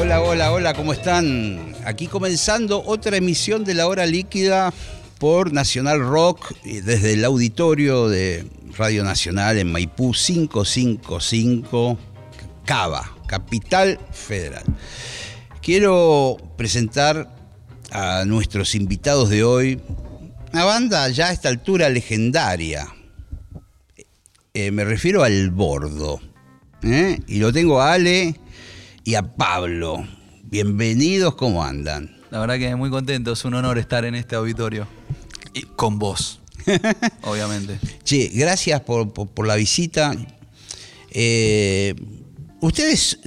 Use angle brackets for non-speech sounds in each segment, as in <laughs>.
Hola, hola, hola, ¿cómo están? Aquí comenzando otra emisión de La hora líquida por Nacional Rock eh, desde el auditorio de Radio Nacional en Maipú 555, Cava, Capital Federal. Quiero presentar a nuestros invitados de hoy, una banda ya a esta altura legendaria. Eh, me refiero al Bordo. ¿eh? Y lo tengo a Ale y a Pablo. Bienvenidos, ¿cómo andan? La verdad que muy contento, es un honor estar en este auditorio. Y con vos, <laughs> obviamente. Che, gracias por, por- por la visita. Eh, ustedes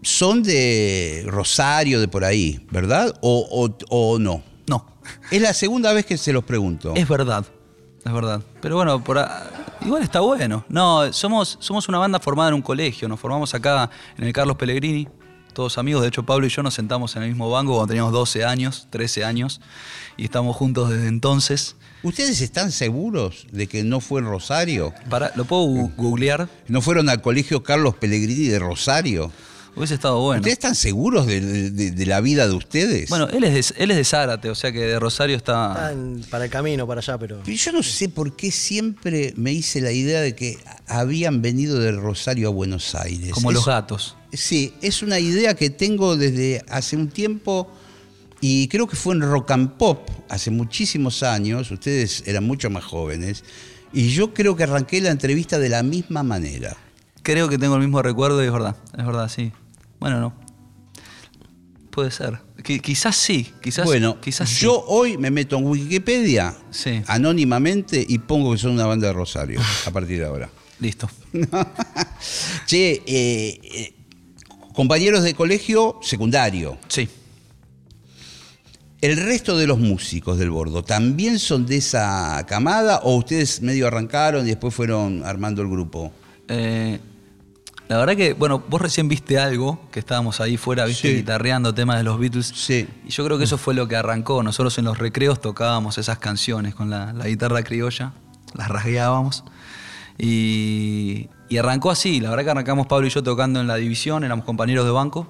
son de Rosario, de por ahí, ¿verdad? ¿O, o- o no? No, Es la segunda vez que se los pregunto. es verdad, es verdad. Pero bueno, por igual está bueno. No, somos, somos una banda formada en un colegio, nos formamos acá en el Carlos Pellegrini, todos amigos, de hecho Pablo y yo nos sentamos en el mismo banco cuando teníamos 12 años, 13 años, y estamos juntos desde entonces. ¿Ustedes están seguros de que no fue en Rosario? Para, ¿Lo puedo googlear? ¿No fueron al colegio Carlos Pellegrini de Rosario? Hubiese estado bueno. ¿Ustedes están seguros de, de- de la vida de ustedes? Bueno, él es, de, él es de Zárate, o sea que de Rosario está... Están para el camino, para allá, pero. Pero yo no sé por qué siempre me hice la idea de que habían venido de Rosario a Buenos Aires. Como Es- los gatos. Sí, es una idea que tengo desde hace un tiempo y creo que fue en Rock and Pop hace muchísimos años. Ustedes eran mucho más jóvenes y yo creo que arranqué la entrevista de la misma manera. Creo que tengo el mismo recuerdo y es verdad, es verdad, sí. Bueno, no. Puede ser. Qui- quizás sí, quizás, bueno, quizás sí. yo hoy me meto en Wikipedia Sí. anónimamente y pongo que son una banda de Rosario a partir de ahora. Listo. <laughs> Che, eh, eh, compañeros de colegio secundario. Sí. ¿El resto de los músicos del bordo también son de esa camada o ustedes medio arrancaron y después fueron armando el grupo? Eh, la verdad que, bueno, vos recién viste algo, que estábamos ahí fuera, viste, Sí. guitarreando temas de los Beatles. Sí. Y yo creo que eso fue lo que arrancó. Nosotros en los recreos tocábamos esas canciones con la, la guitarra criolla, las rasgueábamos. Y, y arrancó así. La verdad que arrancamos Pablo y yo tocando en la división, éramos compañeros de banco.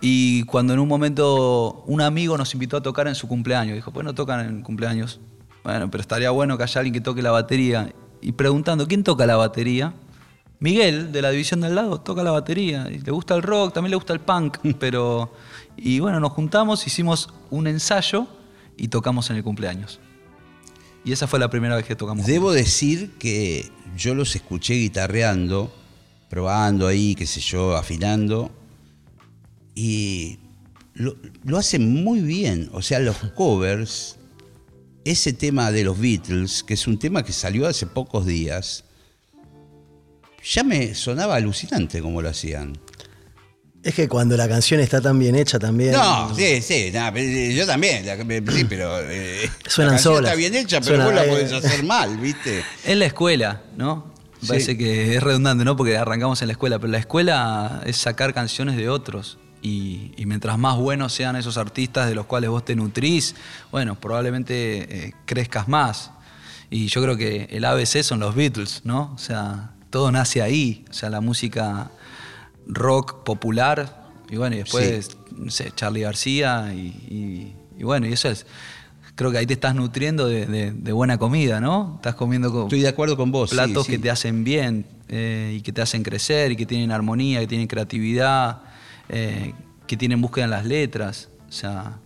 Y cuando en un momento un amigo nos invitó a tocar en su cumpleaños, dijo, pues no tocan en cumpleaños. Bueno, pero estaría bueno que haya alguien que toque la batería. Y preguntando, ¿quién toca la batería? Miguel, de la división del lado, toca la batería. Y le gusta el rock, también le gusta el punk, <laughs> pero... Y bueno, nos juntamos, hicimos un ensayo y tocamos en el cumpleaños. Y esa fue la primera vez que tocamos. Debo decir que yo los escuché guitarreando, probando ahí, qué sé yo, afinando, y lo, lo hacen muy bien. O sea, los covers, ese tema de los Beatles, que es un tema que salió hace pocos días, ya me sonaba alucinante como lo hacían. Es que cuando la canción está tan bien hecha también. No, sí, sí, no, eh, yo también, la- sí, pero eh, <laughs> Suenan la solas. está bien hecha, pero Suena- vos la eh, podés hacer mal, ¿viste? <laughs> Es la escuela, ¿no? Me Sí. Parece que es redundante, ¿no? Porque arrancamos en la escuela, pero la escuela es sacar canciones de otros. Y, y mientras más buenos sean esos artistas de los cuales vos te nutrís, bueno, probablemente eh, crezcas más. Y yo creo que el ABC son los Beatles, ¿no? O sea, todo nace ahí. O sea, la música rock popular. Y bueno, y después, no sé, Charlie García. Y, y- y bueno, y eso es. Creo que ahí te estás nutriendo de, de- de buena comida, ¿no? Estás comiendo co- Estoy de acuerdo con vos. sí, platos sí. que te hacen bien eh, y que te hacen crecer y que tienen armonía, que tienen creatividad, eh, que tienen búsqueda en las letras. O sea,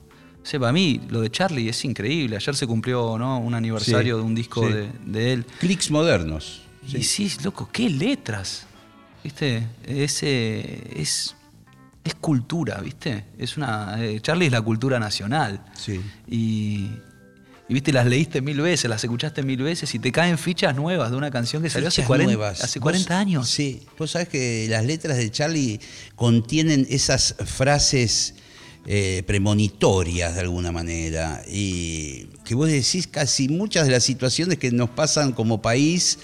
sé, para mí lo de Charlie es increíble. Ayer se cumplió ¿no? un aniversario Sí, de un disco sí. de, de él. Clics modernos. Y sí, loco, qué letras. ¿Viste? Ese es, es cultura, ¿viste? Es una. eh, Charlie es la cultura nacional. Sí. Y, y, viste, las leíste mil veces, las escuchaste mil veces y te caen fichas nuevas de una canción que salió hace Fichas 40, nuevas. hace Vos- 40 años. Sí, vos sabés que las letras de Charlie contienen esas frases eh, premonitorias de alguna manera. Y que vos decís casi muchas de las situaciones que nos pasan como país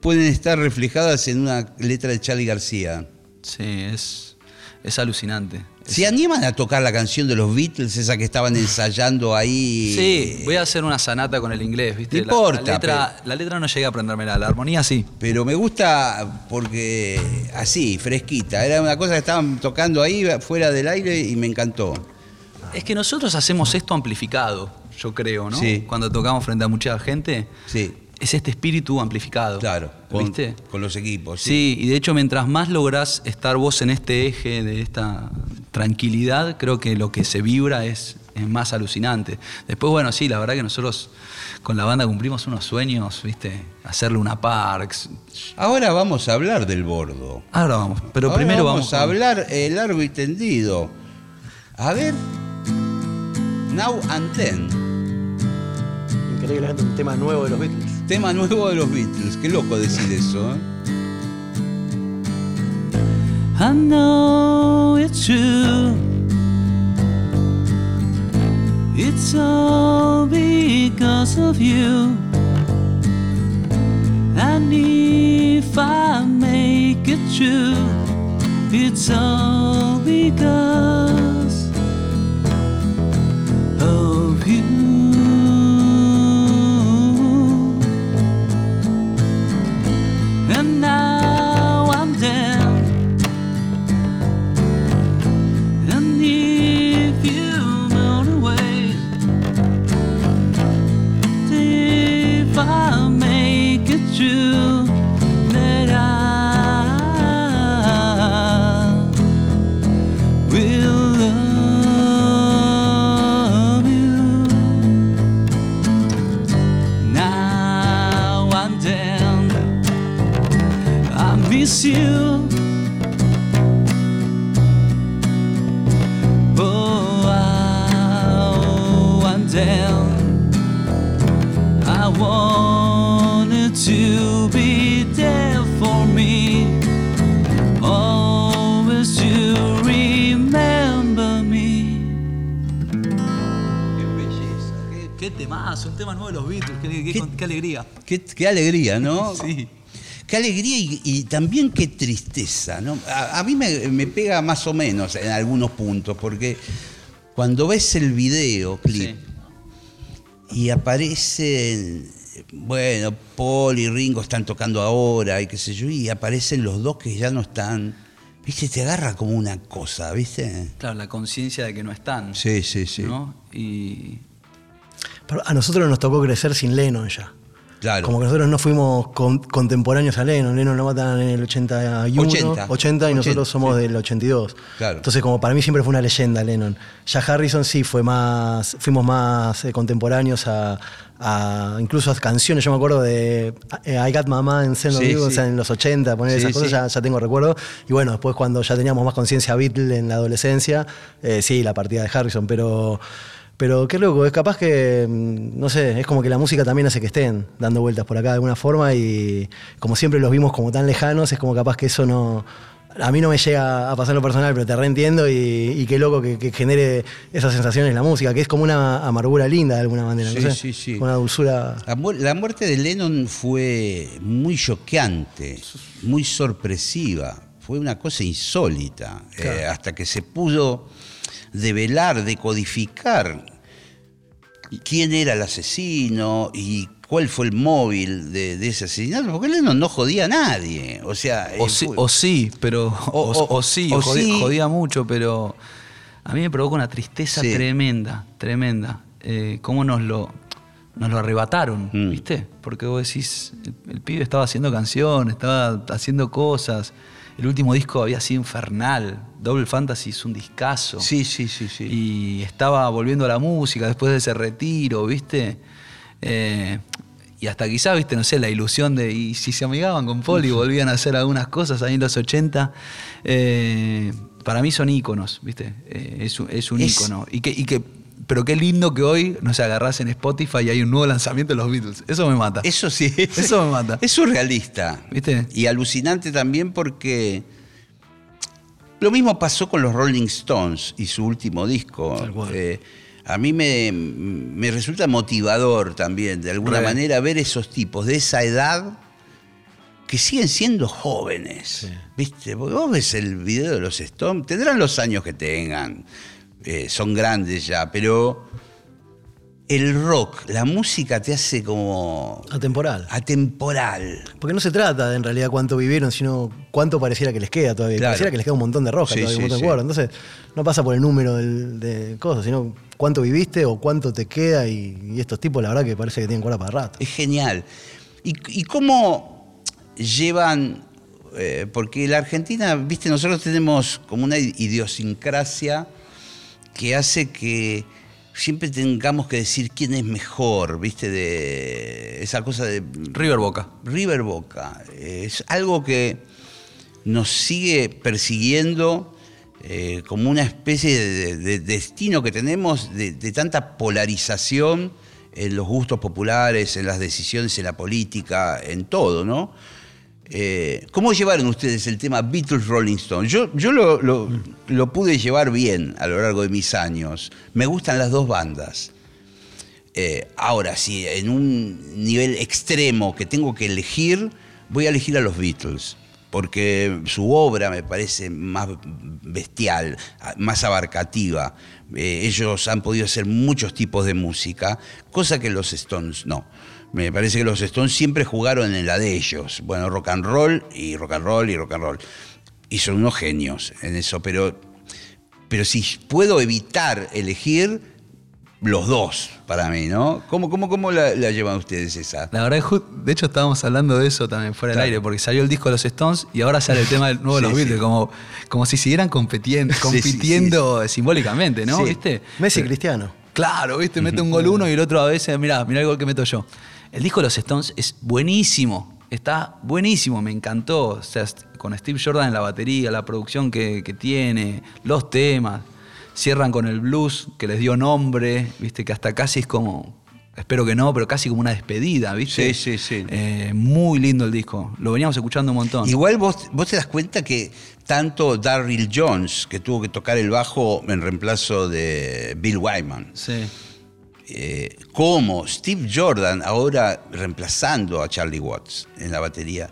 pueden estar reflejadas en una letra de Charlie García. Sí, es, es alucinante. ¿Se animan a tocar la canción de los Beatles, esa que estaban <laughs> ensayando ahí? Sí, voy a hacer una sanata con el inglés, ¿viste? No importa, La, letra, la letra no llegué a aprendérmela, la armonía sí. Pero me gusta porque así, fresquita. Era una cosa que estaban tocando ahí fuera del aire y me encantó. Es que nosotros hacemos esto amplificado, yo creo, ¿no? Sí. Cuando tocamos frente a mucha gente, Sí, es este espíritu amplificado. claro. Con, ¿Viste? con los equipos. Sí, y de hecho mientras más lográs estar vos en este eje de esta tranquilidad, creo que lo que se vibra es, es más alucinante. Después, bueno, sí, la verdad que nosotros con la banda cumplimos unos sueños, ¿viste? Hacerle una Parks. Ahora vamos a hablar del bordo. Ahora vamos, pero Ahora primero vamos, vamos, a hablar eh, largo y tendido. A ver. Now and Then. Increíblemente un tema nuevo de los Beatles. Tema nuevo de los Beatles. Qué loco decir eso. ¿eh? I know it's true. It's all because of you. And if I make it true, it's all because Qué temazo, un tema nuevo de los Beatles, qué, qué- ¿Qué? qué alegría. Qué, alegría, ¿no? <laughs> Sí. Qué alegría y, y también qué tristeza, ¿no? A, a mí me, me pega más o menos en algunos puntos, porque cuando ves el video, clip, y aparecen, bueno, Paul y Ringo están tocando ahora y qué sé yo, y aparecen los dos que ya no están, viste, te agarra como una cosa, viste. Claro, la conciencia de que no están. Sí, sí, sí. ¿no? Y a nosotros nos tocó crecer sin Lennon ya. Claro. Como que nosotros no fuimos con- contemporáneos a Lennon. Lennon lo matan en el 81, 80. 80, y nosotros 80, somos sí. del 82. Claro. Entonces, como para mí siempre fue una leyenda Lennon. Ya Harrison sí fue más, fuimos más eh, contemporáneos a, a- incluso a canciones. Yo me acuerdo de eh, I Got Mama en Send Sí, You, o sí. sea, en los 80, poner Sí, esas cosas, sí. ya, ya tengo recuerdo. Y bueno, después cuando ya teníamos más conciencia Beatle en la adolescencia, eh, sí, la partida de Harrison, pero... Pero qué loco, es capaz que, mm, no sé, es como que la música también hace que estén dando vueltas por acá de alguna forma y como siempre los vimos como tan lejanos, es como capaz que eso no... A mí no me llega a pasar lo personal, pero te reentiendo y, y qué loco que, que genere esas sensaciones la música, que es como una amargura linda de alguna manera, Sí, no sé, sí, sí. una dulzura... La, mu- la muerte de Lennon fue muy choqueante, muy sorpresiva, fue una cosa insólita, eh, hasta que se pudo develar, decodificar quién era el asesino y cuál fue el móvil de, de ese asesinato, porque Lennon no jodía a nadie, o sea... O sí, fue- o sí, pero. O, O- o sí, o jodía, sí. jodía mucho, pero. A mí me provoca una tristeza Sí. tremenda, tremenda. Eh, ¿Cómo nos lo, nos lo arrebataron? Mm. ¿Viste? Porque vos decís, el, el pibe estaba haciendo canciones, estaba haciendo cosas. El último disco había sido infernal. Double Fantasy es un discazo. Sí, sí, sí, sí. Y estaba volviendo a la música después de ese retiro, ¿viste? Eh, y hasta quizás, ¿viste? No sé, la ilusión de. Y si se amigaban con Paul y volvían a hacer algunas cosas ahí en los 80. eh, para mí son íconos, ¿viste? Eh, es, un- es un Es- ícono. Y que, y que, pero qué lindo que hoy, no sé, agarrás en Spotify y hay un nuevo lanzamiento de los Beatles. Eso me mata. Eso sí. <laughs> Eso me mata. Es surrealista. ¿Viste? Y alucinante también porque Lo mismo pasó con los Rolling Stones y su último disco. Eh, a mí me, me resulta motivador también, de alguna manera, ver esos tipos de esa edad que siguen siendo jóvenes. ¿Viste? Porque vos ves el video de los Stones, tendrán los años que tengan, eh, son grandes ya, pero el rock, la música te hace como Atemporal. atemporal. Porque no se trata de en realidad cuánto vivieron, sino cuánto pareciera que les queda todavía. Claro. Pareciera que les queda un montón de roja Sí, todavía, un montón sí. de cuerda. Entonces, no pasa por el número del- de cosas, sino cuánto viviste o cuánto te queda. Y, y estos tipos, la verdad, que parece que tienen cuerda para rato. Es genial. ¿Y, y cómo llevan? eh, porque la Argentina, viste, nosotros tenemos como una idiosincrasia que hace que siempre tengamos que decir quién es mejor, viste, de esa cosa de River Boca. River Boca. Es algo que nos sigue persiguiendo eh, como una especie de, de destino que tenemos de, de tanta polarización en los gustos populares, en las decisiones, en la política, en todo, ¿no? Eh, ¿Cómo llevaron ustedes el tema Beatles Rolling Stone? Yo, yo lo, lo- lo pude llevar bien a lo largo de mis años. Me gustan las dos bandas. Eh, ahora, si en un nivel extremo que tengo que elegir, voy a elegir a los Beatles, porque su obra me parece más bestial, más abarcativa. Eh, ellos han podido hacer muchos tipos de música, cosa que los Stones no. Me parece que los Stones siempre jugaron en la de ellos. Bueno, rock and roll y rock and roll y rock and roll. Y son unos genios en eso, pero, pero si puedo evitar elegir, los dos para mí, ¿no? ¿Cómo, cómo, cómo la, la llevan ustedes esa? La verdad, de hecho estábamos hablando de eso también fuera del Claro. aire, porque salió el disco de los Stones y ahora sale el tema del nuevo de los Beatles, sí. como, como si siguieran sí, compitiendo simbólicamente, ¿no? Sí. ¿Viste? Messi Pero- Cristiano. Claro, ¿viste? Mete un gol uno y el otro a veces, mirá, mirá el gol que meto yo. El disco de los Stones es buenísimo, está buenísimo, me encantó. O sea, con Steve Jordan en la batería, la producción que, que tiene, los temas. Cierran con el blues que les dio nombre, ¿viste? Que hasta casi es como, espero que no, pero casi como una despedida, ¿viste? Sí, sí, sí. Eh, muy lindo el disco, lo veníamos escuchando un montón. Igual vos, vos te das cuenta que tanto Darryl Jones, que tuvo que tocar el bajo en reemplazo de Bill Wyman, Sí. Eh, como Steve Jordan, ahora reemplazando a Charlie Watts en la batería,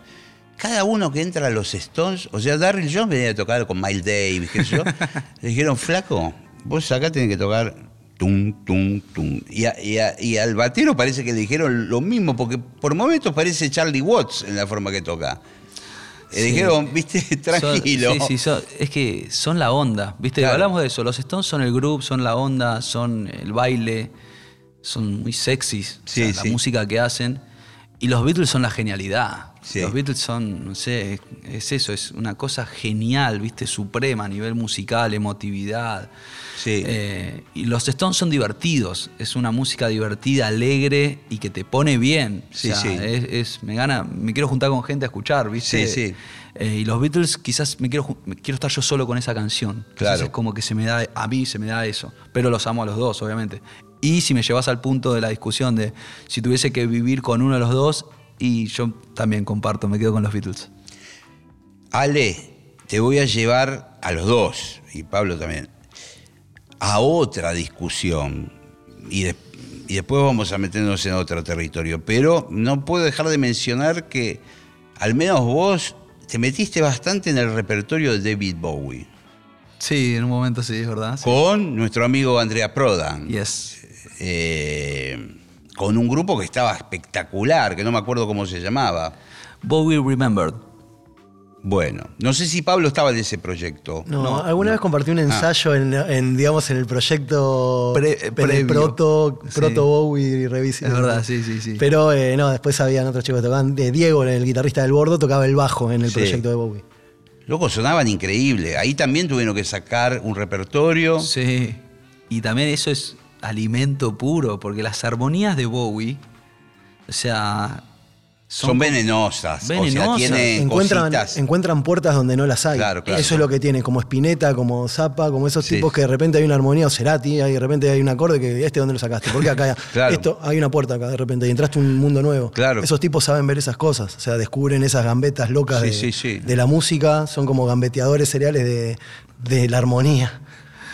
cada uno que entra a los Stones, o sea, Darryl Jones venía a tocar con Miles Davis, qué sé yo, <laughs> le dijeron, flaco, vos acá tenés que tocar tum, tum, tum. Y, a- y a- y al batero parece que le dijeron lo mismo, porque por momentos parece Charlie Watts en la forma que toca. Le Sí. dijeron, viste, tranquilo. Son- sí, sí, son- es que son la onda, ¿viste? Claro. Hablamos de eso. Los Stones son el grupo, son la onda, son el baile, son muy sexys. o sea, Sí, La sí. música que hacen. Y los Beatles son la genialidad. Sí. Los Beatles son, no sé, es, es eso, es una cosa genial, ¿viste? Suprema a nivel musical, emotividad. Sí. Eh, y los Stones son divertidos. Es una música divertida, alegre y que te pone bien. O Sí, sea, sí. Es, es- me gana, me quiero juntar con gente a escuchar, ¿viste? Sí, sí. Eh, y los Beatles quizás me quiero, quiero estar yo solo con esa canción. Quizás Claro. Es como que se me da, a mí se me da eso. Pero los amo a los dos, obviamente. Y si me llevas al punto de la discusión de si tuviese que vivir con uno de los dos, y yo también comparto, me quedo con los Beatles. Ale, te voy a llevar a los dos, y Pablo también, a otra discusión. Y, de- y después vamos a meternos en otro territorio. Pero no puedo dejar de mencionar que al menos vos te metiste bastante en el repertorio de David Bowie. Sí, en un momento sí, es verdad. Sí. Con nuestro amigo Andrea Prodan. Yes. Eh, con un grupo que estaba espectacular, que no me acuerdo cómo se llamaba. Bowie Remembered. Bueno, no sé si Pablo estaba en ese proyecto. No, alguna vez compartí un ensayo en, en, digamos, en el proyecto Pre- en el previo. proto, Sí. proto Bowie Revisit. Es verdad, sí, sí, sí. Pero eh, no, después habían otros chicos que tocaban. eh, Diego, el guitarrista del bordo, tocaba el bajo en el Sí. proyecto de Bowie. Luego sonaban increíble. Ahí también tuvieron que sacar un repertorio. Sí. Y también eso es alimento puro, porque las armonías de Bowie, o sea, Son, venenosas. Venenosas. O sea, tiene encuentran, cositas. encuentran puertas donde no las hay. Claro, claro. Eso es lo que tiene, como Spinetta, como Zappa, como esos Sí. tipos que de repente hay una armonía, o Cerati, hay de repente hay un acorde que este dónde lo sacaste, porque acá <laughs> Claro. esto hay una puerta acá de repente y entraste a un mundo nuevo. Claro. Esos tipos saben ver esas cosas, o sea, descubren esas gambetas locas Sí, de, sí, sí. de la música, son como gambeteadores seriales de, de la armonía.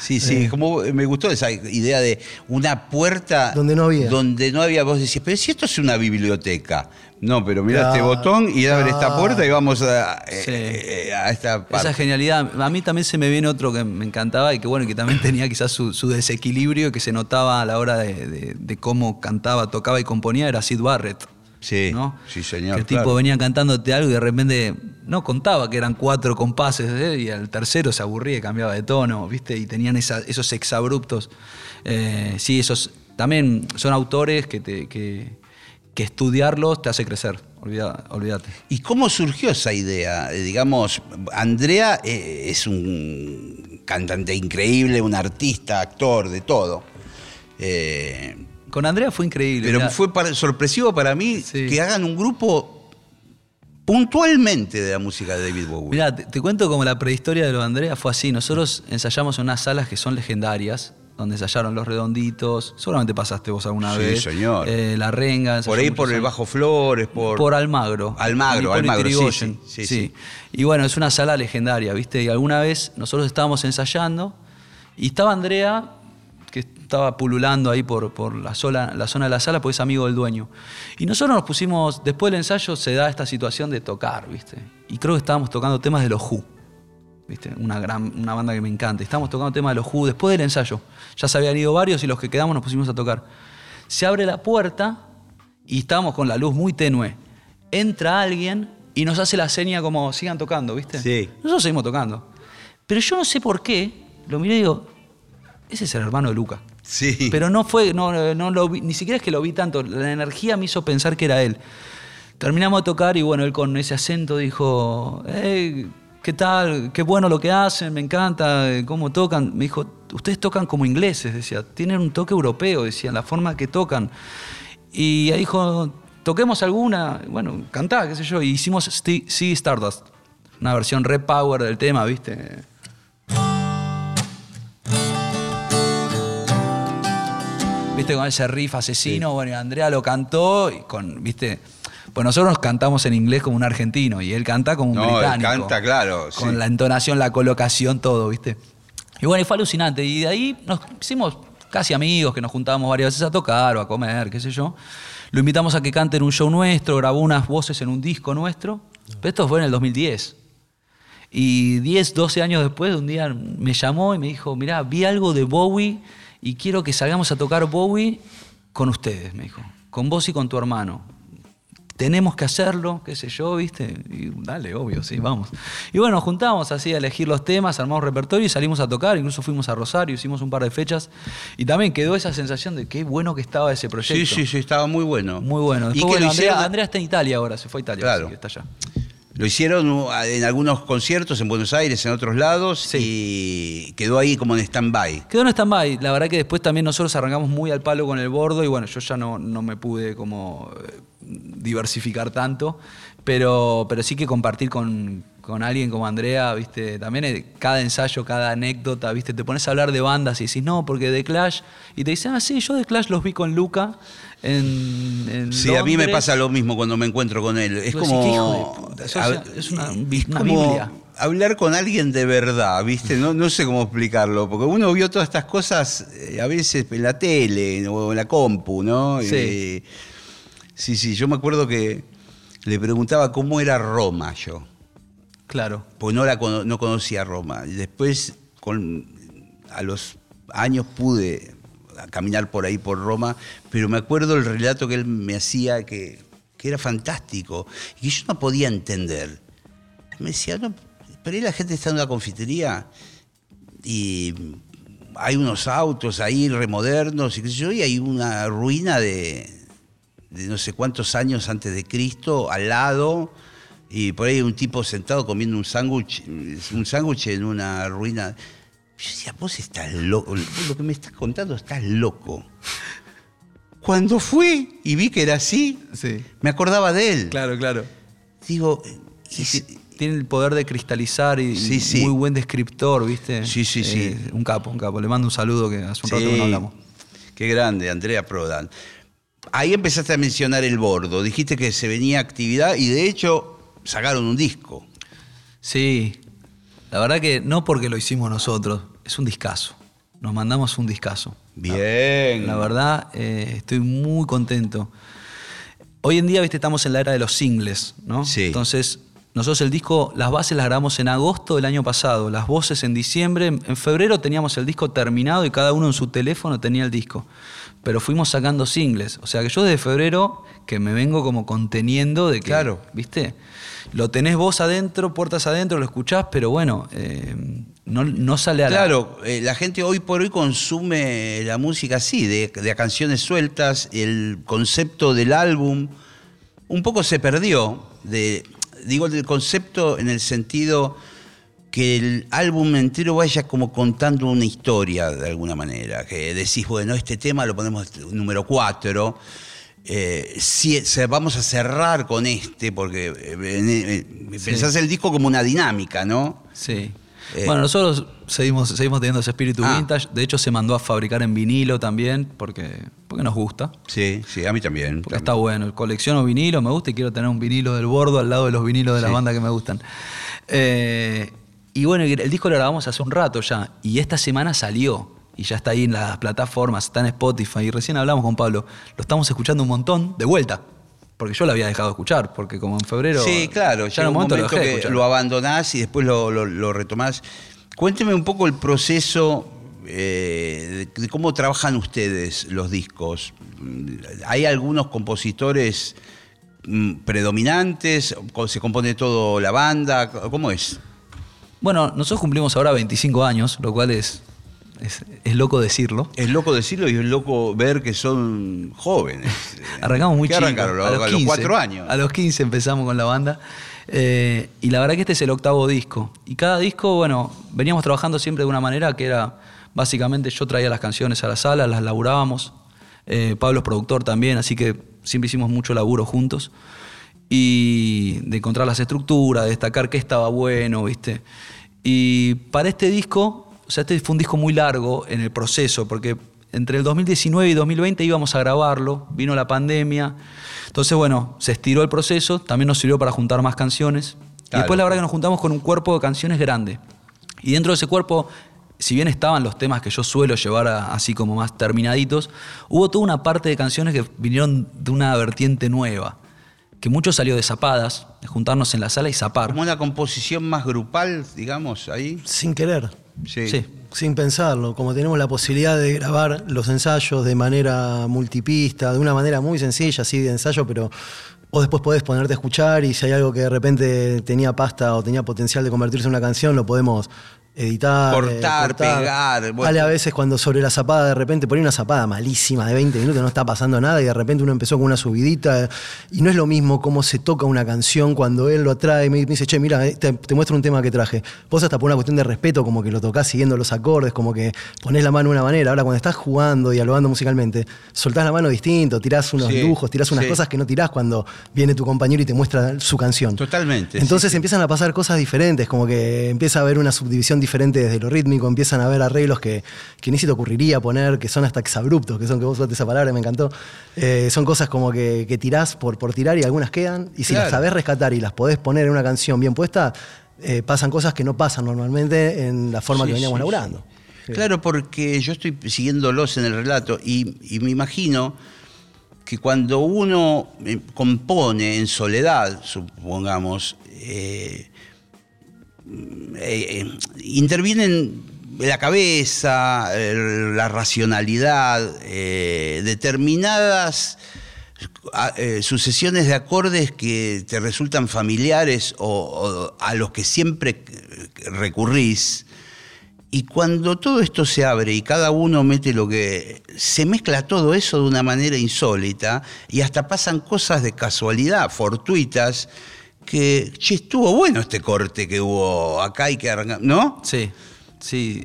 Sí, sí, como me gustó esa idea de una puerta Donde no había. Donde no había, vos decías, pero si esto es una biblioteca. No, pero mira este botón y abre esta puerta y vamos a, eh, Sí. eh, a esta parte. Esa genialidad. A mí también se me viene otro que me encantaba y que bueno, que también <laughs> tenía quizás su, su desequilibrio que se notaba a la hora de, de- de cómo cantaba, tocaba y componía, era Sid Barrett. Sí, ¿no? sí, señor, Que el claro. tipo venía cantándote algo y de repente no contaba que eran cuatro compases ¿eh? y al tercero se aburría y cambiaba de tono, ¿viste? Y tenían esa- esos exabruptos. Eh, sí, esos también son autores que, te- que, que estudiarlos te hace crecer. Olvídate. ¿Y cómo surgió esa idea? Eh, Digamos, Andrea eh, es un cantante increíble, un artista, actor, de todo. Eh, Con Andrea fue increíble. pero mirá. fue para- sorpresivo para mí Sí. que hagan un grupo puntualmente de la música de David Bowie. Mirá, te, te cuento como la prehistoria de los Andrea fue así. Nosotros ensayamos en unas salas que son legendarias, donde ensayaron Los Redonditos. Seguramente pasaste vos alguna Sí, vez. señor. Eh, la Renga. por ahí por el años. Bajo Flores, por... Por Almagro. Almagro, Almagro, sí, sí, sí, sí. Y bueno, es una sala legendaria, ¿viste? Y alguna vez nosotros estábamos ensayando y estaba Andrea, que estaba pululando ahí por, por la, sola- la zona de la sala, porque es amigo del dueño. Y nosotros nos pusimos, después del ensayo se da esta situación de tocar, ¿viste? Y creo que estábamos tocando temas de los Who. ¿Viste? Una, gran, una banda que me encanta. Estábamos tocando temas de los Who después del ensayo. Ya se habían ido varios y los que quedamos nos pusimos a tocar. Se abre la puerta y estábamos con la luz muy tenue. Entra alguien y nos hace la seña como sigan tocando, ¿viste? Sí. Nosotros seguimos tocando. Pero yo no sé por qué, lo miré y digo, ese es el hermano de Luca. Sí. Pero no fue, no, no lo vi- ni siquiera es que lo vi tanto, la energía me hizo pensar que era él. Terminamos de tocar y bueno, él con ese acento dijo, "Hey, ¿qué tal? Qué bueno lo que hacen, me encanta, cómo tocan. Me dijo, ustedes tocan como ingleses, decía, tienen un toque europeo, decía, la forma que tocan. Y ahí dijo, toquemos alguna, bueno, cantá, qué sé yo, y hicimos Sea Stardust, una versión repower del tema, ¿viste? Viste, con ese riff asesino, bueno, y Andrea lo cantó y con, viste, pues nosotros cantamos en inglés como un argentino y él canta como un No, él británico. canta, claro, Con la entonación, la colocación, todo, viste. Y bueno, y fue alucinante. Y de ahí nos hicimos casi amigos, que nos juntábamos varias veces a tocar o a comer, qué sé yo. Lo invitamos a que cante en un show nuestro, grabó unas voces en un disco nuestro. Pero esto fue en el 2010. Y 10, 12 años después, un día me llamó y me dijo, mirá, vi algo de Bowie y quiero que salgamos a tocar Bowie con ustedes, me dijo, con vos y con tu hermano. Tenemos que hacerlo, qué sé yo, ¿viste? Y dale, obvio, sí, vamos. Y bueno, nos juntamos así a elegir los temas, armamos repertorio y salimos a tocar. Incluso fuimos a Rosario, hicimos un par de fechas. Y también quedó esa sensación de qué bueno que estaba ese proyecto. Sí, sí, sí, estaba muy bueno. Muy bueno. Y Después, bueno, Andrea, está en Italia ahora, se fue a Italia, Claro. así que está allá. Lo hicieron uh, en algunos conciertos en Buenos Aires, en otros lados, y quedó ahí como en stand-by. Quedó en stand-by. La verdad que después también nosotros arrancamos muy al palo con el bordo y bueno, yo ya no, no me pude como eh, diversificar tanto, pero, pero sí que compartir con, con alguien como Andrea, viste, también eh, cada ensayo, cada anécdota, viste, te pones a hablar de bandas y decís, no, porque de Clash, y te dicen, ah, sí, yo de Clash los vi con Luca en, en Sí, a mí me Londres". pasa lo mismo cuando me encuentro con él. Es Vos decís, "Qué hijo de como. puta". Eso a- es- una- es una como Biblia. Hablar con alguien de verdad, ¿viste? No, no sé cómo explicarlo, porque uno vio todas estas cosas eh, a veces en la tele o en la compu, ¿no? Sí. Eh, sí, sí, yo me acuerdo que le preguntaba cómo era Roma yo. Claro. porque no, la, no conocía Roma. Y después, con, a los años pude caminar por ahí, por Roma, pero me acuerdo el relato que él me hacía que, que era fantástico y que yo no podía entender. Me decía, no, pero ahí la gente está en una confitería y hay unos autos ahí remodernos y qué sé yo, y hay una ruina de, no sé cuántos años antes de Cristo al lado y por ahí un tipo sentado comiendo un sándwich un sándwich en una ruina. Yo decía, vos estás loco, lo que me estás contando estás loco. Cuando fui y vi que era así, Sí. me acordaba de él. Claro, claro. Digo, Sí, sí, Tiene el poder de cristalizar y, Sí, sí. muy buen descriptor, ¿viste? Sí, sí, sí. Eh, un capo, un capo. Le mando un saludo que hace un rato que Sí, no hablamos. Qué grande, Andrea Prodan. Ahí empezaste a mencionar el bordo. Dijiste que se venía actividad y de hecho sacaron un disco. Sí, la verdad que no porque lo hicimos nosotros, es un discazo. Nos mandamos un discazo. Bien. La verdad, eh, estoy muy contento. Hoy en día, viste, estamos en la era de los singles, ¿no? Sí. Entonces, nosotros el disco, las bases las grabamos en agosto del año pasado, las voces en diciembre. En febrero teníamos el disco terminado y cada uno en su teléfono tenía el disco. Pero fuimos sacando singles. O sea que yo desde febrero que me vengo como conteniendo de que, Claro. ¿viste? Lo tenés vos adentro, puertas adentro, lo escuchás, pero bueno, eh, no, no sale a la... Claro, eh, la gente hoy por hoy consume la música así, de, de canciones sueltas, el concepto del álbum un poco se perdió. De, digo el concepto en el sentido que el álbum entero vaya como contando una historia de alguna manera, que decís, bueno, este tema lo ponemos número 4. vamos a cerrar con este, porque eh, eh, eh, pensás el disco como una dinámica, ¿no? Sí. Eh, bueno, nosotros seguimos, seguimos teniendo ese espíritu Ah. vintage. De hecho, se mandó a fabricar en vinilo también, porque, porque nos gusta. Sí, sí, a mí también. Porque está bueno. Colecciono vinilo, me gusta y quiero tener un vinilo del bordo al lado de los vinilos de las Sí. bandas que me gustan. Eh, y bueno, el disco lo grabamos hace un rato ya. Y esta semana salió. Y ya está ahí en las plataformas, está en Spotify. Y recién hablamos con Pablo. Lo estamos escuchando un montón de vuelta. Porque yo lo había dejado de escuchar. Porque como en febrero. Sí, claro, Ya en un momento, lo dejé de que lo abandonás y después lo, lo- lo retomás. Cuénteme un poco el proceso eh, de, de cómo trabajan ustedes los discos. ¿Hay algunos compositores mm, predominantes? ¿O ¿Se compone todo la banda? ¿Cómo es? Bueno, nosotros cumplimos ahora 25 años, lo cual es, es, es loco decirlo. Es loco decirlo y es loco ver que son jóvenes. <laughs> Arrancamos muy ¿Qué chicos. arrancaron? A, los cuatro años. A los 15 empezamos con la banda. Eh, y la verdad que este es el octavo disco. Y cada disco, bueno, veníamos trabajando siempre de una manera que era, básicamente yo traía las canciones a la sala, las laburábamos. Eh, Pablo es productor también, así que siempre hicimos mucho laburo juntos. Y de encontrar las estructuras, de destacar qué estaba bueno, ¿viste? Y para este disco, o sea, este fue un disco muy largo en el proceso, porque entre el 2019 y 2020 íbamos a grabarlo, vino la pandemia. Entonces, bueno, se estiró el proceso, también nos sirvió para juntar más canciones. Y después la verdad que nos juntamos con un cuerpo de canciones grande. Y dentro de ese cuerpo, si bien estaban los temas que yo suelo llevar a- así como más terminaditos, hubo toda una parte de canciones que vinieron de una vertiente nueva. Que mucho salió de zapadas, de juntarnos en la sala y zapar. Como una composición más grupal, digamos, ahí. Sin querer, Sí. Sin pensarlo. Como tenemos la posibilidad de grabar los ensayos de manera multipista, de una manera muy sencilla, así de ensayo, pero vos después podés ponerte a escuchar y si hay algo que de repente tenía pasta o tenía potencial de convertirse en una canción, lo podemos editar. Cortar, pegar, bueno. Vale a veces cuando sobre la zapada de repente ponía una zapada malísima de 20 minutos, no está pasando nada y de repente uno empezó con una subidita y no es lo mismo cómo se toca una canción cuando él lo trae y me dice, che, mira, eh, te, te muestro un tema que traje. Vos hasta por una cuestión de respeto, como que lo tocás siguiendo los acordes, como que ponés la mano de una manera. Ahora cuando estás jugando, dialogando musicalmente, soltás la mano distinto, tirás unos Sí, lujos, tirás unas sí. cosas que no tirás cuando viene tu compañero y te muestra su canción. Totalmente. Entonces sí. empiezan a pasar cosas diferentes, como que empieza a haber una subdivisión diferente desde lo rítmico, empiezan a haber arreglos que, que ni se te ocurriría poner, que son hasta exabruptos, que son que vos usaste esa palabra me encantó. Eh, son cosas como que, que tirás por, por tirar y algunas quedan, y si Claro. las sabés rescatar y las podés poner en una canción bien puesta, eh, pasan cosas que no pasan normalmente en la forma Sí, que veníamos sí, laburando. sí. Claro, porque yo estoy siguiéndolos en el relato y, y me imagino que cuando uno eh, compone en soledad, supongamos, eh, eh, eh, intervienen la cabeza, el- la racionalidad, eh, determinadas eh, sucesiones de acordes que te resultan familiares o, o a los que siempre eh, recurrís. Y cuando todo esto se abre y cada uno mete lo que... Se mezcla todo eso de una manera insólita y hasta pasan cosas de casualidad, fortuitas, que, che, estuvo bueno este corte que hubo acá y que arranca- ¿no? Sí, sí,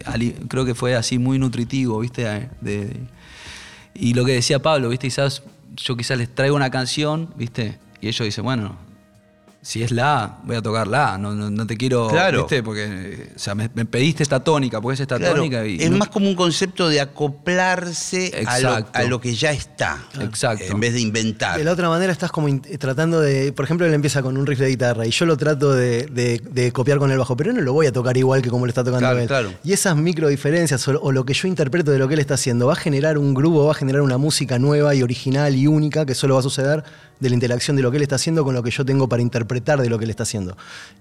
creo que fue así muy nutritivo, ¿viste? De- Y lo que decía Pablo, ¿viste? Quizás yo quizás les traigo una canción, ¿viste? Y ellos dicen, bueno, si es la, voy a tocar la, no, no, no te quiero, Claro. ¿viste? Porque, o sea, me, me pediste esta tónica, porque es esta Claro, tónica. Y es no- más como un concepto de acoplarse a lo, a lo que ya está. Exacto. En vez de inventar. De la otra manera estás como in- tratando de, por ejemplo, él empieza con un riff de guitarra y yo lo trato de, de- de copiar con el bajo, pero no lo voy a tocar igual que como lo está tocando Claro, él. claro. Y esas micro diferencias o, o lo que yo interpreto de lo que él está haciendo va a generar un grupo, va a generar una música nueva y original y única que solo va a suceder de la interacción de lo que él está haciendo con lo que yo tengo para interpretar de lo que él está haciendo.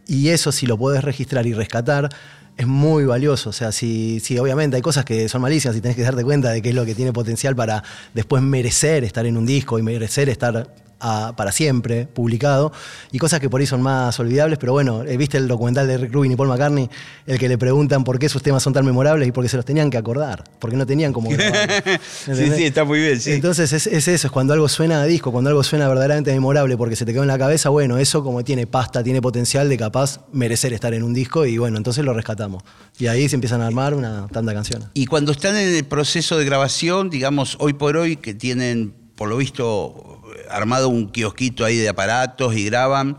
Y eso si lo podés registrar y rescatar es muy valioso. O sea, si, si obviamente hay cosas que son malísimas y tenés que darte cuenta de qué es lo que tiene potencial para después merecer estar en un disco y merecer estar a- para siempre publicado. Y cosas que por ahí son más olvidables. Pero bueno, eh, viste el documental de Rick Rubin y Paul McCartney, el que le preguntan por qué sus temas son tan memorables y porque se los tenían que acordar, porque no tenían como <laughs> sí, sí, está muy bien. Sí. Entonces es, es eso, es cuando algo suena a disco, cuando algo suena verdaderamente memorable porque se te quedó en la cabeza, bueno, eso como tiene pasta, tiene potencial de capaz merecer estar en un disco y bueno, entonces lo rescatamos. Y ahí se empiezan a armar una tanta canciones. Y cuando están en el proceso de grabación, digamos, hoy por hoy, que tienen, por lo visto, armado un kiosquito ahí de aparatos y graban,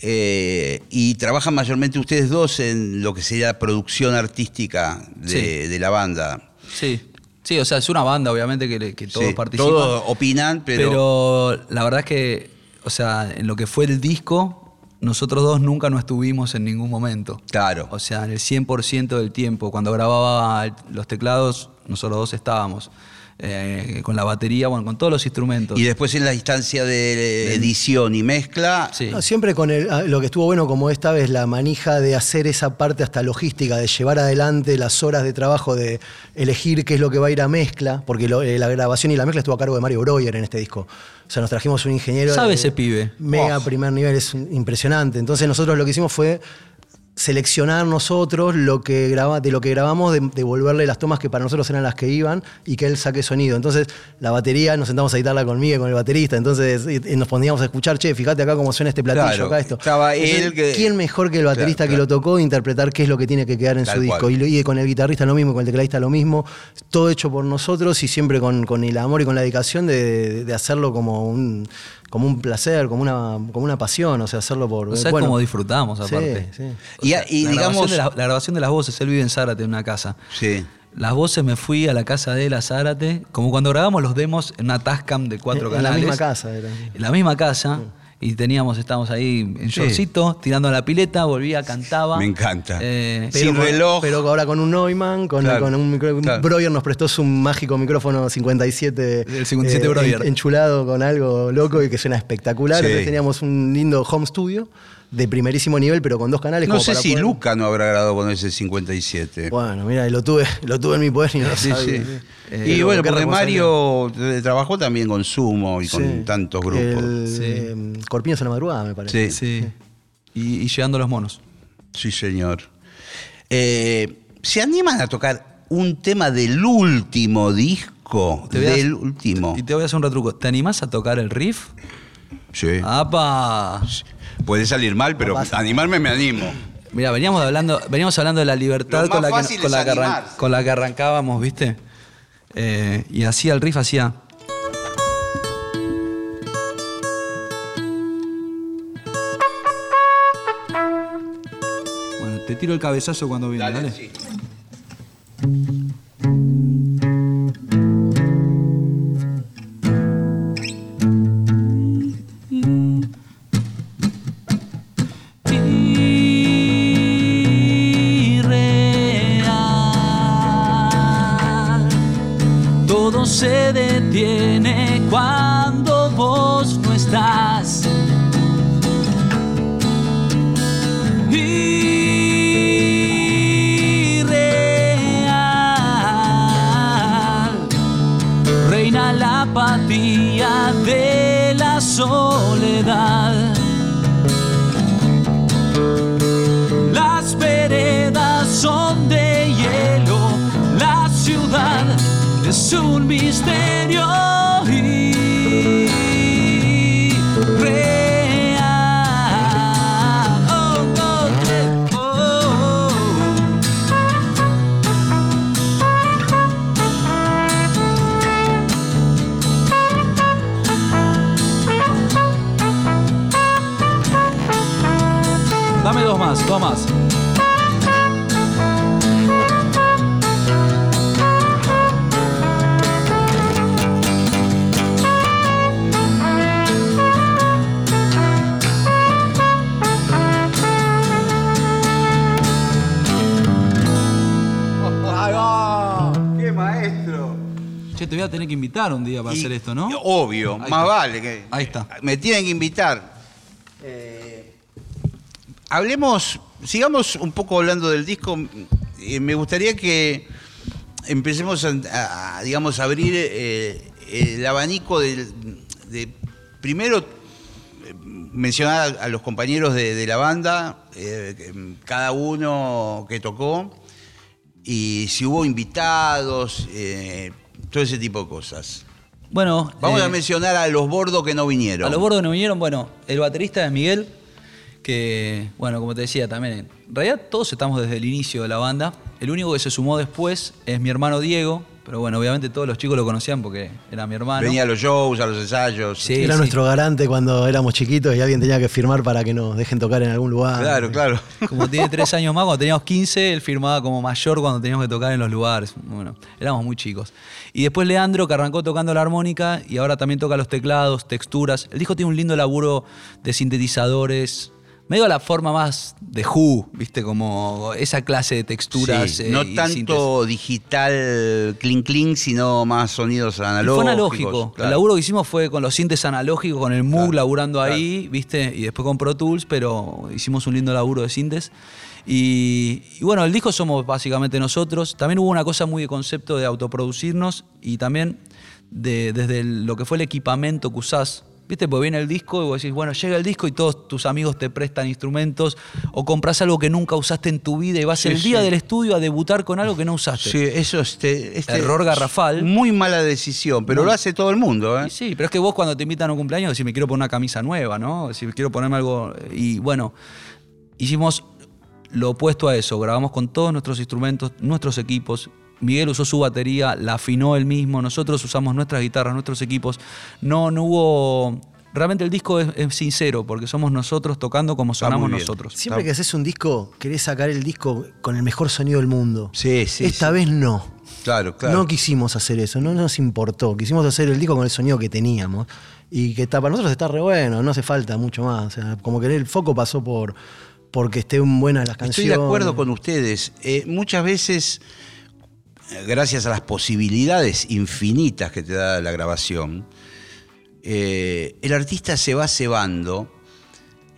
eh, y trabajan mayormente ustedes dos en lo que sería la producción artística de, Sí. de la banda. Sí, sí, o sea, es una banda, obviamente, que, todos Sí, participan. Todos opinan, pero, Pero la verdad es que, o sea, en lo que fue el disco, nosotros dos nunca no estuvimos en ningún momento. Claro. O sea, en el 100% del tiempo. Cuando grababa los teclados, nosotros dos estábamos. Eh, con la batería, bueno, con todos los instrumentos. Y después en la instancia de edición y mezcla, Sí. No, siempre con el- ah, lo que estuvo bueno como esta vez, la manija de hacer esa parte hasta logística, de llevar adelante las horas de trabajo, de elegir qué es lo que va a ir a mezcla, porque lo- eh, la grabación y la mezcla estuvo a cargo de Mario Breuer en este disco. O sea, nos trajimos un ingeniero. ¿Sabe de- ese pibe? Mega Oh. primer nivel, es impresionante. Entonces nosotros lo que hicimos fue seleccionar nosotros lo que graba, de lo que grabamos, de- devolverle las tomas que para nosotros eran las que iban y que él saque sonido. Entonces, la batería, nos sentamos a editarla conmigo y con el baterista. Entonces, y- y nos poníamos a escuchar, che, fíjate acá cómo suena este platillo, Claro, acá esto. estaba él que- ¿Quién mejor que el baterista Claro, que claro. lo tocó interpretar qué es lo que tiene que quedar en Tal su disco? Y, con el guitarrista lo mismo, con el tecladista lo mismo. Todo hecho por nosotros y siempre con, con el amor y con la dedicación de, de hacerlo como un, como un placer, como una, como una pasión, o sea, hacerlo por. O sea, es bueno, como disfrutamos sí, aparte. sí. O Y, sea, y la, digamos, grabación de la, la grabación de las voces, él vive en Zárate, en una casa. sí. Las voces me fui a la casa de él, a Zárate, como cuando grabamos los demos en una Tascam de cuatro En- en la canales. misma casa era. En la misma casa. Y teníamos, estábamos ahí en Sí. shortcito, tirando la pileta, volvía, cantaba. Me encanta. Eh, Pero Sin con- reloj. Pero ahora con un Neumann, con, Claro, con un micro. claro. Breuer nos prestó su mágico micrófono 57. El 57 Breuer. en- Enchulado con algo loco y que suena espectacular. Sí. Entonces teníamos un lindo home studio de primerísimo nivel, pero con dos canales. No como sé para si poder- Luca no habrá grabado con ese 57. Bueno, mira, lo tuve, <laughs> lo tuve en mi poder y no lo Sí, sabía. sí. sí. Eh, y bueno, porque. Mario trabajó también con Sumo y con tantos grupos. El, Sí. eh, Corpiños en la madrugada, me parece. Sí. sí. Y, y llegando los monos. Sí, señor. Eh, ¿Se animan a tocar un tema del último disco? A- del último. Y te voy a hacer un retruco. ¿Te animás a tocar el riff? Sí. ¡Apa! Puede salir mal, pero animarme me animo. Mira, veníamos hablando, veníamos hablando de la libertad con la, que, con, la que arran- animarse. con la que arrancábamos, ¿viste? Eh, y hacía el riff, hacía. Bueno, te tiro el cabezazo cuando viene, dale. irreal. Se detiene cuando vos no estás. Reina la apatía de la soledad. Voy a tener que invitar un día para Y- hacer esto, ¿no? Obvio, Ahí más está. vale. Que, Ahí está. Me tienen que invitar. Eh, hablemos, sigamos un poco hablando del disco. Eh, me gustaría que empecemos a, a, digamos, abrir eh, el abanico del- de, primero mencionar a, a los compañeros de, de la banda, eh, cada uno que tocó, y si hubo invitados, eh, todo ese tipo de cosas. Bueno, Vamos eh, a mencionar a los bordos que no vinieron. A los bordos no vinieron, bueno, el baterista es Miguel, que, bueno, como te decía también, en realidad todos estamos desde el inicio de la banda. El único que se sumó después es mi hermano Diego, pero bueno, obviamente todos los chicos lo conocían porque era mi hermano. Venía a los shows, a los ensayos. Sí, Era sí. nuestro garante cuando éramos chiquitos y alguien tenía que firmar para que nos dejen tocar en algún lugar. Claro, claro. Como tiene tres <laughs> años más, cuando teníamos 15, él firmaba como mayor cuando teníamos que tocar en los lugares. Bueno, éramos muy chicos. Y después Leandro, que arrancó tocando la armónica y ahora también toca los teclados, texturas. El disco tiene un lindo laburo de sintetizadores. Medio la forma más de Who, ¿viste? Como esa clase de texturas. Sí, eh, no y tanto digital clean clean, sino más sonidos Y analógicos. Fue analógico. claro. El laburo que hicimos fue con los sintes analógicos, con el Moog Claro, laburando ahí, ¿viste? Y después con Pro Tools, pero hicimos un lindo laburo de sintes. Y, y bueno, el disco somos básicamente nosotros. También hubo una cosa muy de concepto de autoproducirnos y también de, desde el- lo que fue el equipamiento que usás. ¿Viste? Porque viene el disco y vos decís, bueno, llega el disco y todos tus amigos te prestan instrumentos o compras algo que nunca usaste en tu vida y vas Sí, el día sí. del estudio a debutar con algo que no usaste. Sí, eso este, este- Error garrafal. Muy mala decisión, pero Muy- lo hace todo el mundo, ¿eh? Sí, pero es que vos cuando te invitan a un cumpleaños decís, me quiero poner una camisa nueva, ¿no? Si quiero ponerme algo. Y bueno, hicimos lo opuesto a eso. Grabamos con todos nuestros instrumentos, nuestros equipos. Miguel usó su batería, la afinó él mismo. Nosotros usamos nuestras guitarras, nuestros equipos. No, no hubo. Realmente el disco es, es sincero, porque somos nosotros tocando como sonamos nosotros. Siempre que haces un disco, querés sacar el disco con el mejor sonido del mundo. Sí, sí. Esta sí. vez no. Claro, claro. No quisimos hacer eso, no nos importó. Quisimos hacer el disco con el sonido que teníamos. Y que está, para nosotros está re bueno, no hace falta mucho más. O sea, como que el foco pasó por porque estén buenas las canciones. Estoy de acuerdo con ustedes. Eh, muchas veces, gracias a las posibilidades infinitas que te da la grabación, eh, el artista se va cebando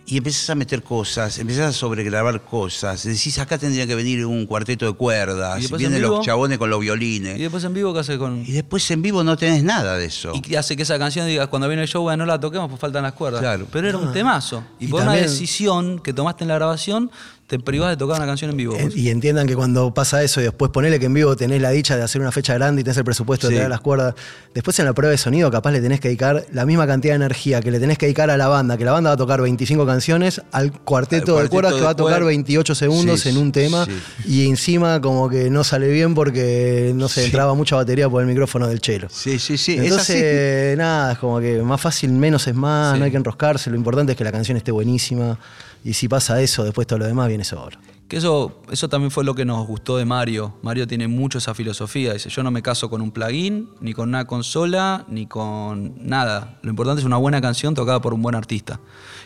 y empiezas a meter cosas, empiezas a sobregrabar cosas. Decís, acá tendría que venir un cuarteto de cuerdas, ¿Y después vienen vivo? los chabones con los violines. Y después en vivo, ¿qué hace con.? Y después en vivo no tenés nada de eso. Y hace que esa canción digas, cuando viene el show, bueno, no la toquemos, pues faltan las cuerdas. Claro. Pero era un temazo. Y, Y por una decisión que tomaste en la grabación, te privás de tocar una canción en vivo. Eh, Y entiendan que cuando pasa eso y después ponele que en vivo tenés la dicha de hacer una fecha grande y tenés el presupuesto Sí. de traer las cuerdas, después en la prueba de sonido capaz le tenés que dedicar la misma cantidad de energía que le tenés que dedicar a la banda, que la banda va a tocar 25 canciones, al cuarteto, Al de cuerdas de que va a tocar cuerdas. 28 segundos Sí, en un tema sí. y encima como que no sale bien porque no sé, Sí. entraba mucha batería por el micrófono del chelo. Sí, sí, sí. es Entonces, nada, es como que más fácil, menos es más, Sí. no hay que enroscarse, lo importante es que la canción esté buenísima y si pasa eso, después todo lo demás viene solo. Que eso, eso también fue lo que nos gustó de Mario. Mario tiene mucho esa filosofía. Dice, yo no me caso con un plugin, ni con una consola, ni con nada. Lo importante es una buena canción tocada por un buen artista.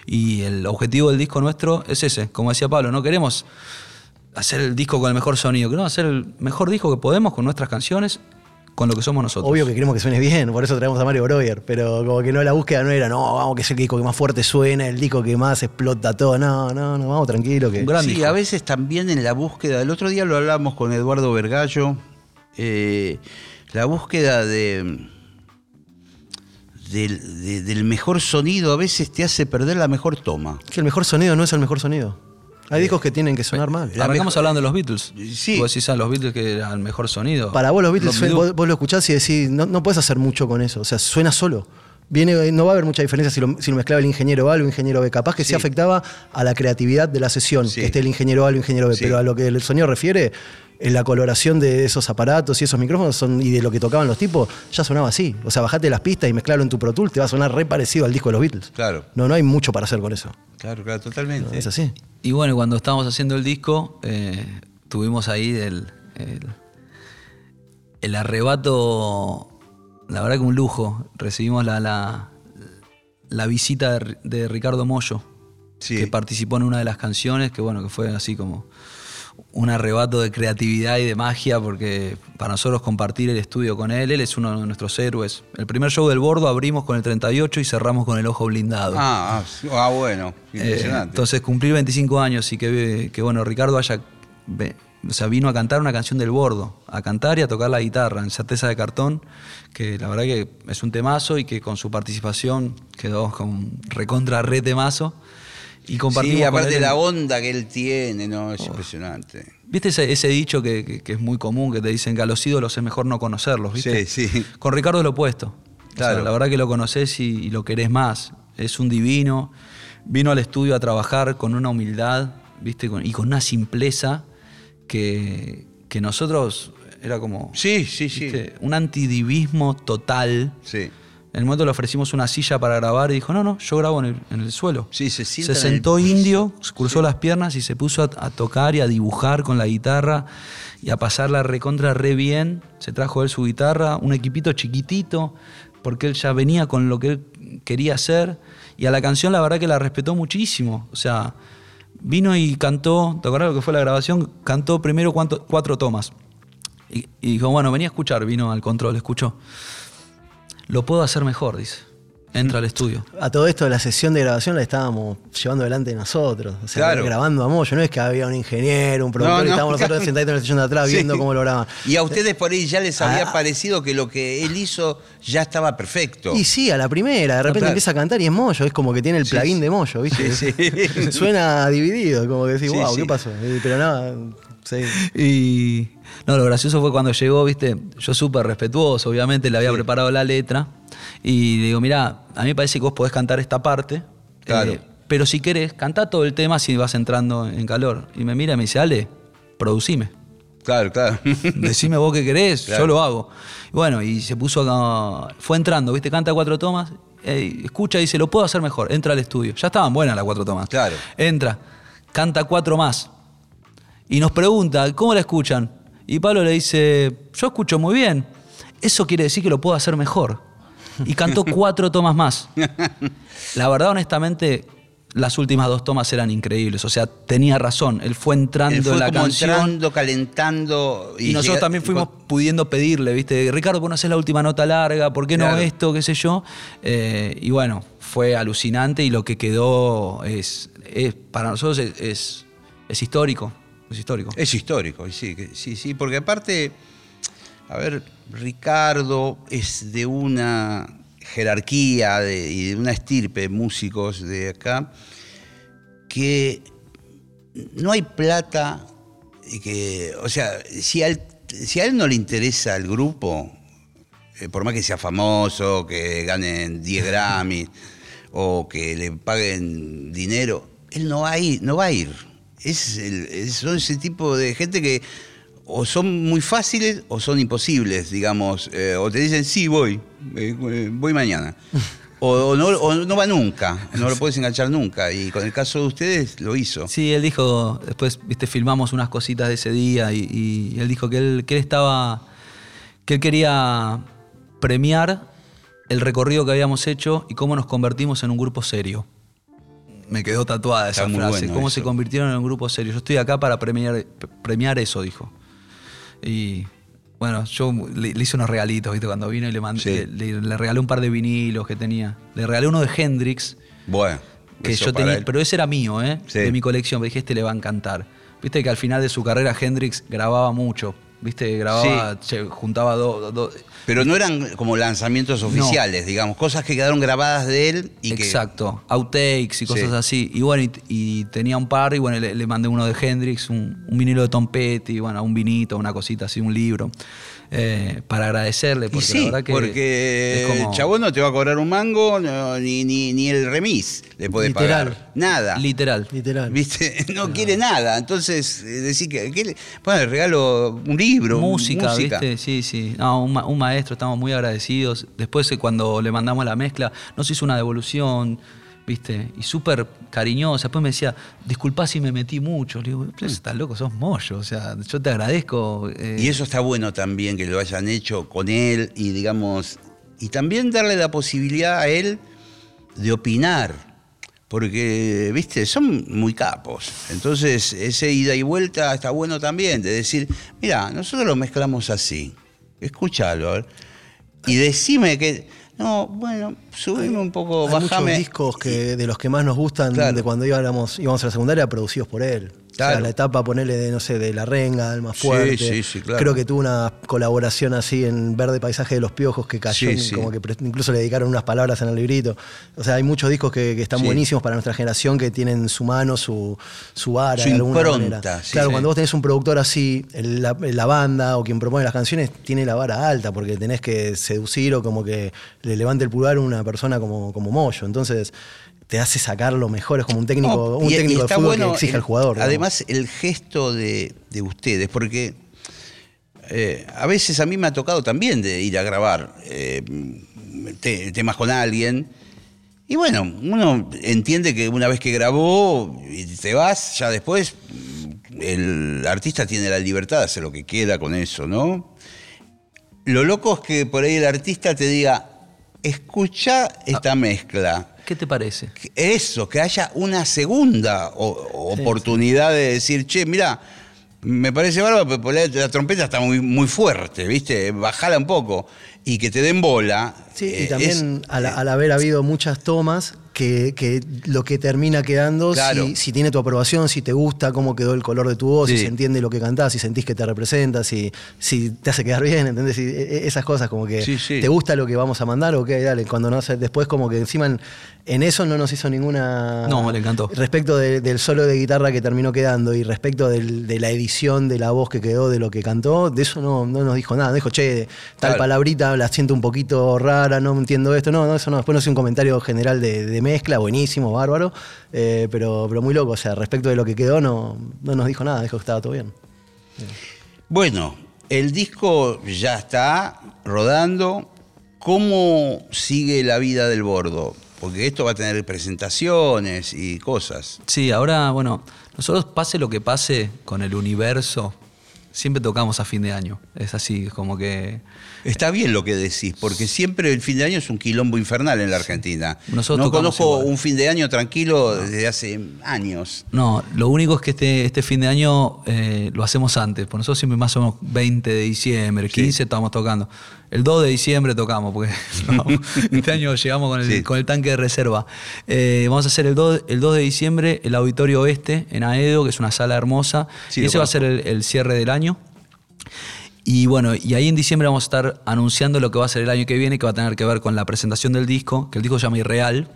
Y el objetivo del disco nuestro es ese. Como decía Pablo, no queremos hacer el disco con el mejor sonido, queremos hacer el mejor disco que podemos con nuestras canciones, con lo que somos nosotros. Obvio que queremos que suene bien, por eso traemos a Mario Breuer, pero como que no, la búsqueda no era, no, vamos que es el disco que más fuerte suena, el disco que más explota todo, no, no, no, vamos tranquilo que... Un gran sí, disco. a veces también en la búsqueda, el otro día lo hablamos con Eduardo Vergallo, eh, la búsqueda de, del, de- del mejor sonido a veces te hace perder la mejor toma. Que el mejor sonido no es el mejor sonido. Hay discos que tienen que sonar mal. la Arrancamos hablando de los Beatles. Sí. Vos decís a los Beatles que era el mejor sonido. Para vos los Beatles, Los vos, vos lo escuchás y decís, no, no puedes hacer mucho con eso, o sea, suena solo. Viene, no va a haber mucha diferencia si lo, si lo mezclaba el ingeniero A o el ingeniero B. Capaz que sí. Sí. afectaba a la creatividad de la sesión, Sí. que esté el ingeniero A o el ingeniero B. Sí. Pero a lo que el sonido refiere, la coloración de esos aparatos y esos micrófonos son, y de lo que tocaban los tipos, ya sonaba así. O sea, bajate las pistas y mezclarlo en tu Pro Tool, te va a sonar re parecido al disco de los Beatles. Claro. No, no hay mucho para hacer con eso. Claro, claro, totalmente. Es así. Y bueno, cuando estábamos haciendo el disco, eh, tuvimos ahí el, el, el arrebato, la verdad que un lujo. Recibimos la, la, la visita de, de Ricardo Mollo, Sí. que participó en una de las canciones, que bueno, que fue así como un arrebato de creatividad y de magia, porque para nosotros compartir el estudio con él, él es uno de nuestros héroes. El primer show del Bordo abrimos con el 38 y cerramos con el ojo blindado. Ah, ah. Ah, bueno, Eh, impresionante. entonces cumplir 25 años y que, que, bueno, Ricardo haya, o sea, vino a cantar una canción del bordo, a cantar y a tocar la guitarra en Certeza de Cartón, que la verdad que es un temazo y que con su participación quedó con recontra re temazo. Y compartimos sí, aparte de la onda que él tiene, ¿no? Es impresionante. ¿Viste ese, ese dicho que, que- que es muy común, que te dicen que a los ídolos es mejor no conocerlos, ¿viste? Sí, sí. Con Ricardo es lo opuesto. O sea, Claro. la verdad que lo conoces y, y lo querés más. Es un divino. Vino al estudio a trabajar con una humildad, ¿viste? Y con una simpleza que, que nosotros era como Sí, sí, sí. ¿viste? un antidivismo total. Sí. En el momento le ofrecimos una silla para grabar y dijo, no, no, yo grabo en el, en el suelo. Sí, se Se el sentó indio, cruzó las piernas y se puso a, a tocar y a dibujar con la guitarra y a pasarla recontra re bien. Se trajo él su guitarra, un equipito chiquitito, porque él ya venía con lo que él quería hacer. Y a la canción la verdad que la respetó muchísimo. O sea, vino y cantó, ¿te acuerdas lo que fue la grabación? Cantó primero cuatro tomas. Y, y dijo, bueno, venía a escuchar, vino al control, escuchó. Lo puedo hacer mejor, dice. Entra al estudio. A todo esto, la sesión de grabación la estábamos llevando delante de nosotros. O sea, Claro. grabando a Moyo. No es que había un ingeniero, un productor, No, y no, estábamos nosotros claro. sentaditos en la sesión de atrás Sí. viendo cómo lo grababan. Y a ustedes por ahí ya les había Ah. parecido que lo que él hizo ya estaba perfecto. Y sí, a la primera, de repente Claro. empieza a cantar y es Moyo, es como que tiene el plugin sí. de Moyo, ¿viste? Sí. <laughs> Suena dividido, como que decís, Sí, wow. ¿qué pasó? Y- Pero nada, sí. Y no, lo gracioso fue cuando llegó, viste, yo súper respetuoso, obviamente le había preparado la letra. Y le digo, mira, a mí me parece que vos podés cantar esta parte. eh, Claro. pero si querés, cantá todo el tema si vas entrando en calor. Y me mira y me dice, Ale, producime. Claro, claro. <laughs> Decime vos qué querés, Claro. yo lo hago. Y bueno, y se puso a- Fue entrando, ¿viste? Canta cuatro tomas. eh, escucha y dice, lo puedo hacer mejor. Entra al estudio. Ya estaban buenas las cuatro tomas. Claro. Entra, canta cuatro más. Y nos pregunta, ¿cómo la escuchan? Y Pablo le dice, yo escucho muy bien. Eso quiere decir que lo puedo hacer mejor. Y cantó <laughs> cuatro tomas más. La verdad, honestamente, las últimas dos tomas eran increíbles. O sea, tenía razón. Él fue entrando Él fue en la como canción. entrando, calentando. Y, nosotros llega- también fuimos pudiendo pedirle, ¿viste? Ricardo, ¿por no hacer la última nota larga? ¿Por qué no Claro. esto? ¿Qué sé yo? Eh, y bueno, fue alucinante y lo que quedó es, es- para nosotros es, es, es histórico. Es histórico. Es histórico, sí, sí, sí, porque aparte, a ver, Ricardo es de una jerarquía de- y de una estirpe de músicos de acá que no hay plata y que, o sea, si a él, si a él no le interesa el grupo, eh, por más que sea famoso, que ganen 10 <laughs> Grammy o que le paguen dinero, él no va a ir. No va a ir. Es el- son ese tipo de gente que o son muy fáciles o son imposibles, digamos. eh, o te dicen, sí, voy, eh, eh, voy mañana. <laughs> O, o no, o no va nunca, no lo puedes enganchar nunca. Y con el caso de ustedes lo hizo. Sí, él dijo, después, viste, filmamos unas cositas de ese día y, y él dijo que él, que él estaba, que él quería premiar el recorrido que habíamos hecho y cómo nos convertimos en un grupo serio. Me quedó tatuada esa Está frase, bueno cómo eso. se convirtieron en un grupo serio. Yo estoy acá para premiar, premiar eso, dijo. Y bueno, yo le, le hice unos regalitos, ¿viste? Cuando vino y le, mandé, Sí. le, le regalé un par de vinilos que tenía. Le regalé uno de Hendrix, Bueno, que yo tenía, él. pero ese era mío, ¿eh? Sí. De mi colección. Me dije, este le va a encantar. Viste que al final de su carrera Hendrix grababa mucho. Viste, grababa, se juntaba dos. Pero no eran como lanzamientos oficiales, digamos, cosas que quedaron grabadas de él y que. Exacto, outtakes y cosas Sí. así. Y bueno, y, y tenía un par, y bueno, le, le mandé uno de Hendrix, un, un vinilo de Tom Petty, bueno, un vinito, una cosita así, un libro. Eh, para agradecerle, Y porque sí, la verdad que porque es como- el chabón no te va a cobrar un mango, no, ni, ni, ni el remis le puede Literal. pagar. Nada. literal. Literal. ¿Viste? <laughs> No, quiere nada. Entonces, eh, decir que, que le- bueno, le regalo un libro, música, música. ¿viste? Sí, sí. No, un, ma- un maestro, estamos muy agradecidos. Después, eh, cuando le mandamos la mezcla, nos hizo una devolución, ¿viste? Y súper cariñosa. Después me decía, disculpá si me metí mucho. Le digo, pero estás loco, sos mollo. O sea, yo te agradezco. eh, Y eso está bueno también que lo hayan hecho con él y digamos, y también darle la posibilidad a él de opinar. Porque, viste, son muy capos. Entonces, ese ida y vuelta está bueno también, de decir, mira, nosotros lo mezclamos así. Escúchalo. Y decime que. No, bueno, subime un poco, Hay muchos discos que, de los que más nos gustan Claro. de cuando íbamos, íbamos a la secundaria producidos por él. O Claro. sea, la etapa, ponerle de, no sé, de La Renga, del más Sí, fuerte. sí, sí, claro. Creo que tuvo una colaboración así en Verde Paisaje de los Piojos que cayó, Sí, sí. como que incluso le dedicaron unas palabras en el librito. O sea, hay muchos discos que, que están Sí. buenísimos para nuestra generación que tienen su mano, su, su vara Su de alguna impronta, manera. sí, claro, sí. cuando vos tenés un productor así, el- la, la banda o quien propone las canciones tiene la vara alta porque tenés que seducir o como que le levante el pulgar a una persona como, como Moyo. Entonces te hace sacar lo mejor, es como un técnico, No, un y- y técnico de fútbol bueno que exige el- al jugador. Además, el gesto de, de ustedes, porque eh, a veces a mí me ha tocado también de ir a grabar eh, te- temas con alguien. Y bueno, uno entiende que una vez que grabó y te vas, ya después mm, el artista tiene la libertad de hacer lo que quiera con eso, ¿no? Lo loco es que por ahí el artista te diga, escucha esta mezcla. ¿Qué te parece? Eso, que haya una segunda o- oportunidad de decir, che, mira, me parece bárbaro, pero por ahí la trompeta está muy, muy fuerte, ¿viste? Bajala un poco. Y que te den bola. Sí, eh, y también es- al, al haber habido muchas tomas, que, que lo que termina quedando, Claro. si, si tiene tu aprobación, si te gusta cómo quedó el color de tu voz, si se entiende lo que cantás, si sentís que te representa, si, si te hace quedar bien, ¿entendés? Si- e- e- esas cosas, como que Sí, sí. te gusta lo que vamos a mandar, ok, dale. Cuando no sé, después como que encima en, en eso no nos hizo ninguna... No, le encantó. Respecto de- del solo de guitarra que terminó quedando y respecto del- de la edición de la voz que quedó de lo que cantó, de eso no, no nos dijo nada. No dijo, che, tal Claro. palabrita la siento un poquito rara, no entiendo esto. No, no, eso no. Después nos hizo un comentario general de, de mezcla, buenísimo, bárbaro, eh, pero, pero muy loco. O sea, respecto de lo que quedó, no, no nos dijo nada, dijo que estaba todo bien. Bueno, el disco ya está rodando. ¿Cómo sigue la vida del bordo? Porque esto va a tener presentaciones y cosas. Sí, ahora, bueno, nosotros pase lo que pase con el universo, siempre tocamos a fin de año. Es así, es como que... Está bien lo que decís, porque siempre el fin de año es un quilombo infernal en la Argentina. Nosotros no conozco igual. un fin de año tranquilo desde hace años. No, lo único es que este, este fin de año eh, lo hacemos antes. Por nosotros siempre más o menos 20 de diciembre, 15 estamos tocando. El 2 de diciembre tocamos, porque <laughs> no, este año llegamos con el, Sí. con el tanque de reserva. Eh, vamos a hacer el 2, el 2 de diciembre el Auditorio Oeste en Aedo, que es una sala hermosa. Sí, y ese va a ser el, el cierre del año. Y bueno, y ahí en diciembre vamos a estar anunciando lo que va a ser el año que viene, que va a tener que ver con la presentación del disco, que el disco se llama Irreal.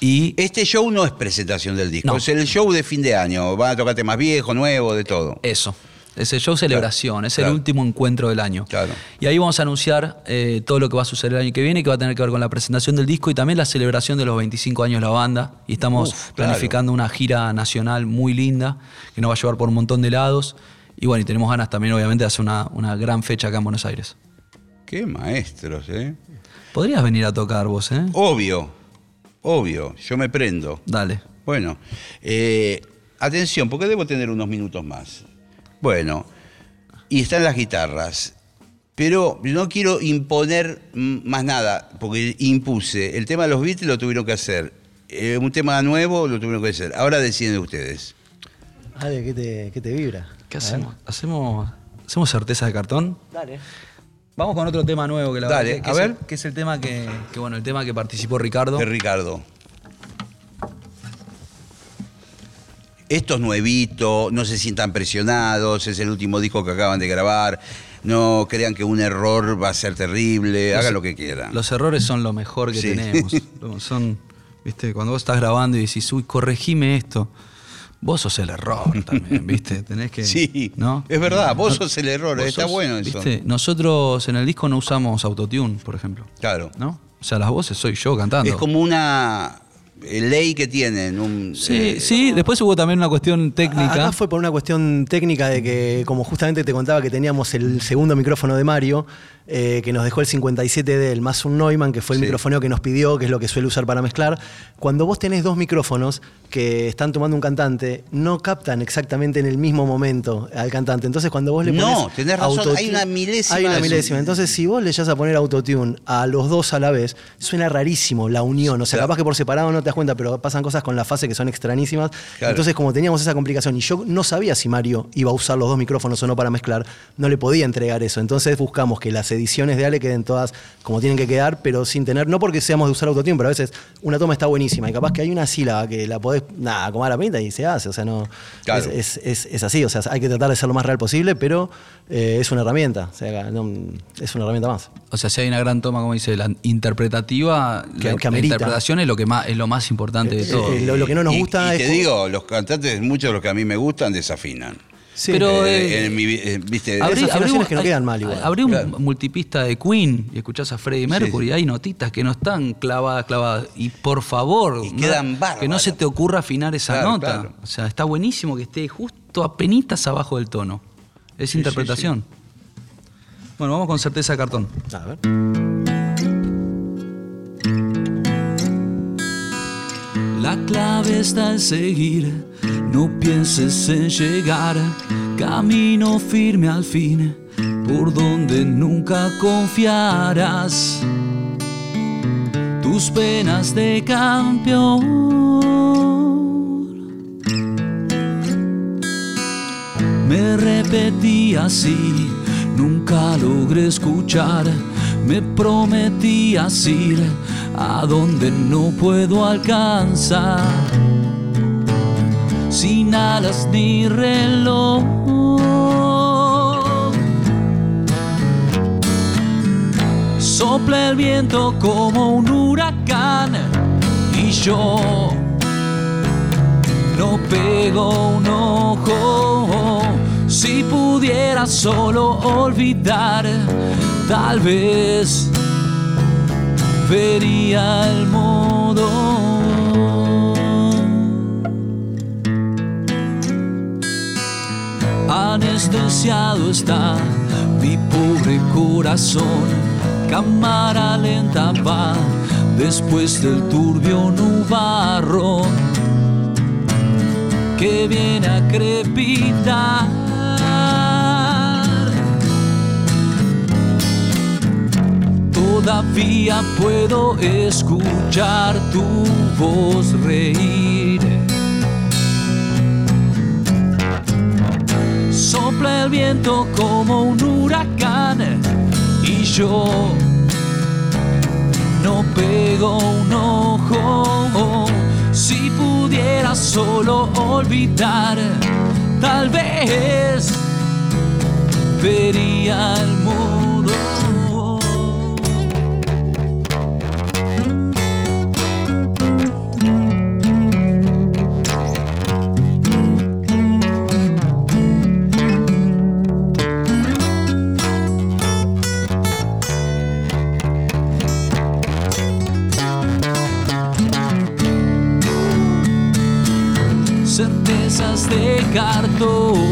Y Este show no es presentación del disco, No. es el show de fin de año. Van a tocar temas viejos, nuevos, de todo. Eso. Ese show celebración, es claro. el último encuentro del año. Claro. Y ahí vamos a anunciar eh, todo lo que va a suceder el año que viene, que va a tener que ver con la presentación del disco y también la celebración de los 25 años de la banda. Y estamos Uf, planificando una gira nacional muy linda, que nos va a llevar por un montón de lados. Y bueno, y tenemos ganas también, obviamente, de hacer una, una gran fecha acá en Buenos Aires. Qué maestros, ¿eh? Podrías venir a tocar vos, ¿eh? Obvio, obvio, yo me prendo. Dale. Bueno, eh, atención, porque debo tener unos minutos más. Bueno, y están las guitarras. Pero no quiero imponer más nada, porque impuse. El tema de los Beatles lo tuvieron que hacer. Eh, un tema nuevo lo tuvieron que hacer. Ahora deciden ustedes. Ale, ¿qué te, qué te vibra? ¿Qué hacemos? ¿Hacemos, ¿Hacemos certeza de cartón? Dale. Vamos con otro tema nuevo que la Dale, verdad que, que a es ver. el- que es el tema que, que, bueno, el tema que participó Ricardo. De Ricardo. Esto es nuevito, no se sientan presionados, es el último disco que acaban de grabar. No crean que un error va a ser terrible, hagan lo que quieran. Los errores son lo mejor que Sí. tenemos. <laughs> Son, viste, cuando vos estás grabando y decís, uy, corregime esto. vos sos el error <laughs> también, ¿viste? Tenés que. Sí, ¿no? es verdad, vos sos el error, está sos- bueno eso. ¿viste? Nosotros en el disco no usamos autotune, por ejemplo. Claro. ¿No? O sea, las voces soy yo cantando. Es como una ley que tienen. Un, Sí, eh, sí, después hubo también una cuestión técnica. Acá fue por una cuestión técnica de que, como justamente te contaba que teníamos el segundo micrófono de Mario, eh, que nos dejó el 57 del más un Neumann, que fue el Sí. micrófono que nos pidió, que es lo que suele usar para mezclar. Cuando vos tenés dos micrófonos que están tomando un cantante, no captan exactamente en el mismo momento al cantante. Entonces, cuando vos le pones. No, tenés razón, hay una milésima Hay una milésima. Entonces, si vos le llegas a poner autotune a los dos a la vez, suena rarísimo la unión. O sea, Claro. capaz que por separado no te das cuenta, pero pasan cosas con la fase que son extrañísimas. Claro. Entonces, como teníamos esa complicación y yo no sabía si Mario iba a usar los dos micrófonos o no para mezclar, no le podía entregar eso. Entonces buscamos que las ediciones de Ale queden todas como tienen que quedar, pero sin tener, no porque seamos de usar autotune, pero a veces una toma está buenísima y capaz que hay una sílaba que la podés, nada, acomodar a la pinta y se hace. O sea, no. Claro. Es, es- es así, o sea, hay que tratar de ser lo más real posible, pero eh, es una herramienta. O sea, no- es una herramienta más. O sea, si hay una gran toma, como dice, la interpretativa, Que- la, que la interpretación es lo que más es lo más importante de Eh, todo. eh, lo, lo que no nos y- gusta y es. te digo, los cantantes, muchos de los que a mí me gustan, desafinan. Sí. Pero, Eh, eh, en mi vi- eh, viste, Abrí- esa- afinaciones que no quedan mal igual. Abrí un Claro. multipista de Queen y escuchás a Freddie Mercury, sí. hay notitas que no están clavadas, clavadas. Y por favor, Y no- quedan que bárbaras. no se te ocurra afinar esa Claro, nota. claro. O sea, está buenísimo que esté justo a penitas abajo del tono. Es Sí, interpretación. Bueno, vamos con certeza de cartón. A ver. La clave está en seguir, no pienses en llegar, camino firme al fin, por donde nunca confiarás. Tus penas de campeón. Me repetí así, nunca logré escuchar. Me prometías ir a donde no puedo alcanzar. Sin alas ni reloj. Sopla el viento como un huracán y yo no pego un ojo. Si pudiera solo olvidar, tal vez vería el modo. Anestesiado está mi pobre corazón, cámara lenta va después del turbio nubarrón que viene a crepitar. Todavía puedo escuchar tu voz reír. Sopla el viento como un huracán y yo no pego un ojo. Si pudiera solo olvidar, tal vez vería el mundo. cartão.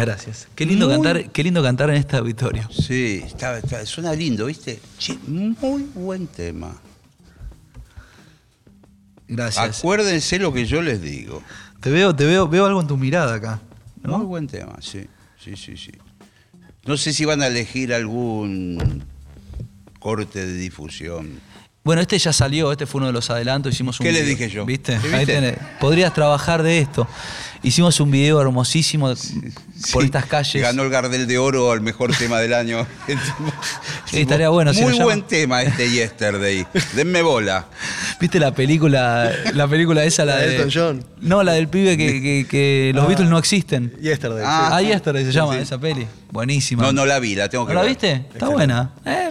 Muchas gracias. Qué lindo, Muy- cantar, qué lindo cantar en este auditorio. Sí, está, está- suena lindo, ¿viste? Che, muy buen tema. Gracias. Acuérdense lo que yo les digo. Te veo, te veo, veo algo en tu mirada acá. ¿no? Muy buen tema, sí. Sí, sí, sí. No sé si van a elegir algún corte de difusión. Bueno, este ya salió, este fue uno de los adelantos, hicimos un ¿Qué le dije yo? ¿Viste? ¿Sí, Ahí tenés. Podrías trabajar de esto. Hicimos un video hermosísimo por Sí, estas calles. Ganó el Gardel de Oro al mejor tema del año. <laughs> Sí, estaría bueno, si Muy llama- buen tema este Yesterday. Denme bola. ¿Viste la película, la película esa, la La de Elton John. No, la del pibe que, que- que los Ah. Beatles no existen. Yesterday. Ah. Ah, Yesterday se llama sí. esa peli. Buenísima. No, no la vi, la tengo que ¿No la ver. viste? Está buena. Eh,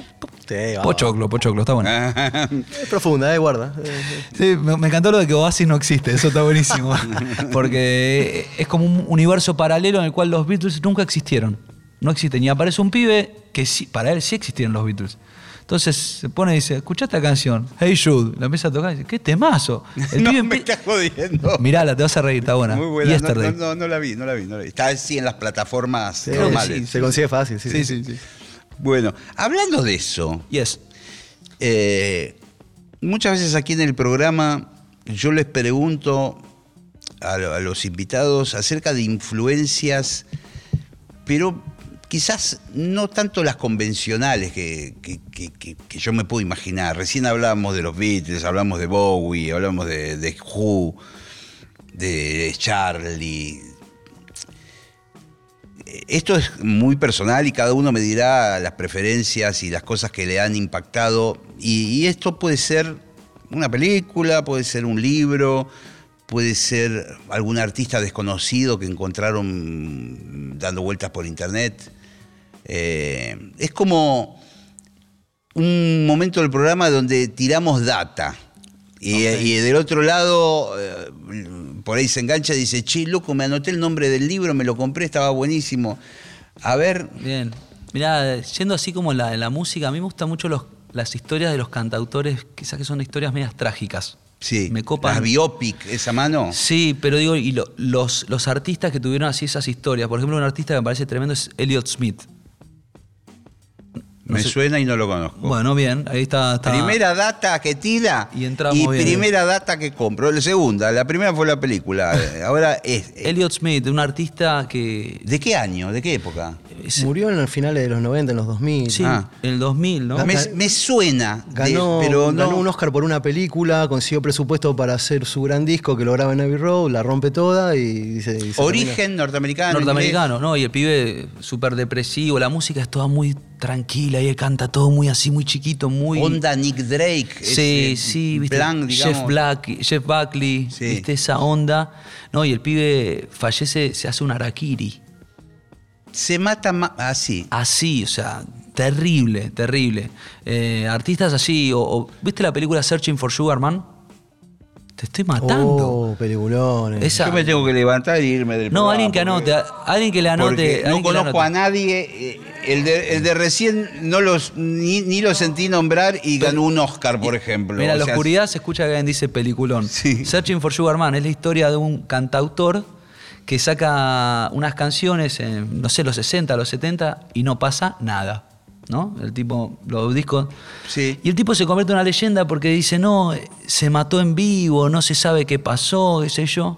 va, pochoclo, pochoclo, está buena. <laughs> Sí. Es profunda, eh, guarda. Sí, me, me encantó lo de que Oasis no existe, eso está buenísimo. <laughs> Porque es como un universo paralelo en el cual los Beatles nunca existieron. No existen. Y aparece un pibe que sí, para él sí existieron los Beatles. Entonces se pone y dice, escuchá esta canción, Hey Jude, la empieza a tocar y dice, qué temazo. El <laughs> no pibe me estás jodiendo. Mirala, te vas a reír, está buena. Muy buena. No, no, la vi, no la vi, no la vi. Está así en las plataformas Sí, normales. Se consigue fácil, sí. Sí, sí, sí. Bueno, hablando de eso, eh, muchas veces aquí en el programa yo les pregunto a, lo- a los invitados acerca de influencias, pero quizás no tanto las convencionales que, yo me puedo imaginar. Recién hablábamos de los Beatles, hablamos de Bowie, hablamos de, de Who, de Charlie. Esto es muy personal y cada uno me dirá las preferencias y las cosas que le han impactado. Y, y esto puede ser una película, puede ser un libro, puede ser algún artista desconocido que encontraron dando vueltas por internet. Eh, es como un momento del programa donde tiramos data. Y, y del otro lado, eh, por ahí se engancha y dice, che, loco, me anoté el nombre del libro, me lo compré, estaba buenísimo. A ver, Bien. Mirá, yendo así como la, en la música, a mí me gustan mucho los, las historias de los cantautores, quizás que son historias medias trágicas. sí, Me copan. las biopic, esa mano. Sí, pero digo, y lo- los, los artistas que tuvieron así esas historias, por ejemplo, un artista que me parece tremendo es Elliot Smith. Me sé. suena y no lo conozco. Bueno, bien, ahí está. está- Primera data que tira Y entramos y bien. primera data que compro. La segunda, la primera fue la película. <laughs> Ahora es. Elliot Smith, un artista que. ¿De qué año? ¿De qué época? es- Murió en los finales de los 90, en los 2000. sí, Ah. en el 2000, ¿no? Me, me suena, de- Ganó, pero no. ganó un Oscar por una película, consiguió presupuesto para hacer su gran disco que lo graba en Abbey Road, la rompe toda y se, y se Origen norteamericano. norteamericano, ¿no? Y el pibe súper depresivo, la música es toda muy tranquila y él canta todo muy así, muy chiquito, muy... Onda Nick Drake. Sí, sí, viste. Blanc, Jeff. Black, Jeff Buckley, Sí. viste esa onda. No, y el pibe fallece, se hace un harakiri. Se mata. Así. Así, o sea, terrible, terrible. Eh, artistas así, o, o- ¿viste la película Searching for Sugar Man? Te estoy matando. Oh, peliculones. Esa- Yo me tengo que levantar y irme del no, programa alguien que porque- anote, a- alguien que le anote. porque alguien no que conozco a anote. nadie. eh, El de, el de recién no los ni, ni lo sentí nombrar y ganó un Oscar, por ejemplo. Mira, O la sea, oscuridad se escucha que alguien dice peliculón. Sí. Searching for Sugar Man es la historia de un cantautor que saca unas canciones en, no sé, los 60, los 70 y no pasa nada. ¿No? El tipo, los discos. Sí. Y el tipo se convierte en una leyenda porque dice, no, se mató en vivo, no se sabe qué pasó, qué sé yo.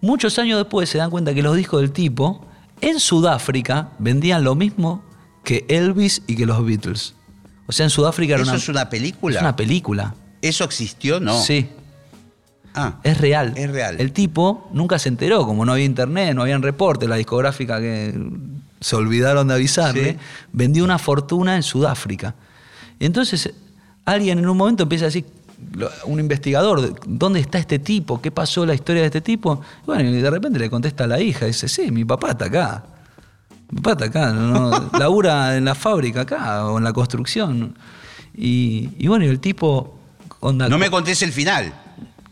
Muchos años después se dan cuenta que los discos del tipo en Sudáfrica vendían lo mismo que Elvis y que los Beatles. O sea, en Sudáfrica era ¿Eso una, es una película? es una película. ¿Eso existió? No. Sí, Ah, es real. Es real. El tipo nunca se enteró, como no había internet, no habían reportes, la discográfica que se olvidaron de avisarle, Sí. vendió una fortuna en Sudáfrica. Y entonces alguien en un momento empieza a decir, un investigador, de- ¿dónde está este tipo? ¿Qué pasó la historia de este tipo? Y bueno, y de repente le contesta a la hija, dice, sí, mi papá está acá. Mi papá está acá, no, <laughs> labura en la fábrica acá o en la construcción. Y, y bueno, y el tipo... onda- no me contés el final.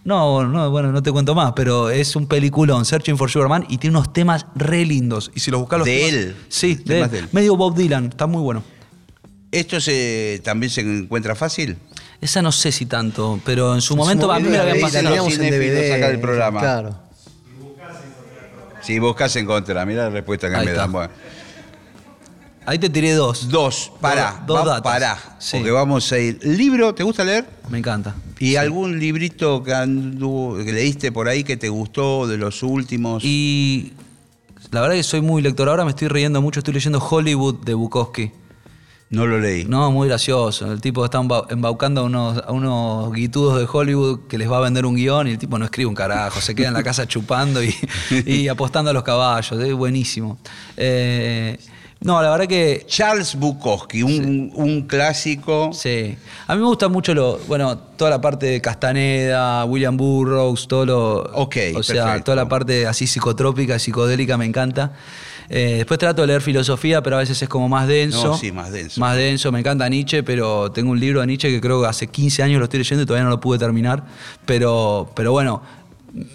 No, no, bueno, no te cuento más, pero es un peliculón, Searching for Sugar Man, y tiene unos temas re lindos. Y si los buscas los ¿De temas- él? Sí, de Temas él. de él. Medio Bob Dylan, está muy bueno. ¿Esto se, también se encuentra fácil? Esa no sé si tanto, pero en su momento a mí me la habían pasado. teníamos en DVD. del programa. Claro. Si buscas en contra, mira la respuesta que Ahí me está. dan. Bueno. Ahí te tiré dos. Dos, pará, dos va- datas. pará, Sí. porque vamos a ir. ¿Libro? ¿Te gusta leer? Me encanta. ¿Y algún librito que, andu- que leíste por ahí que te gustó de los últimos? Y la verdad que soy muy lector. Ahora me estoy riendo mucho. Estoy leyendo Hollywood de Bukowski. No lo leí. No, muy gracioso. El tipo está embau- embaucando a unos, a unos guitudos de Hollywood que les va a vender un guion y el tipo no escribe un carajo. Se queda en la casa <laughs> chupando y, y apostando a los caballos. Es buenísimo. Eh, no, la verdad que Charles Bukowski, un, un clásico. Sí. A mí me gusta mucho lo, bueno, toda la parte de Castaneda, William Burroughs, todo lo. Ok, O sea, perfecto. toda la parte así psicotrópica, psicodélica me encanta. Eh, después trato de leer filosofía, pero a veces es como más denso. No, sí, más denso. Más denso, me encanta Nietzsche, pero tengo un libro de Nietzsche que creo que hace 15 años lo estoy leyendo y todavía no lo pude terminar. Pero, pero bueno,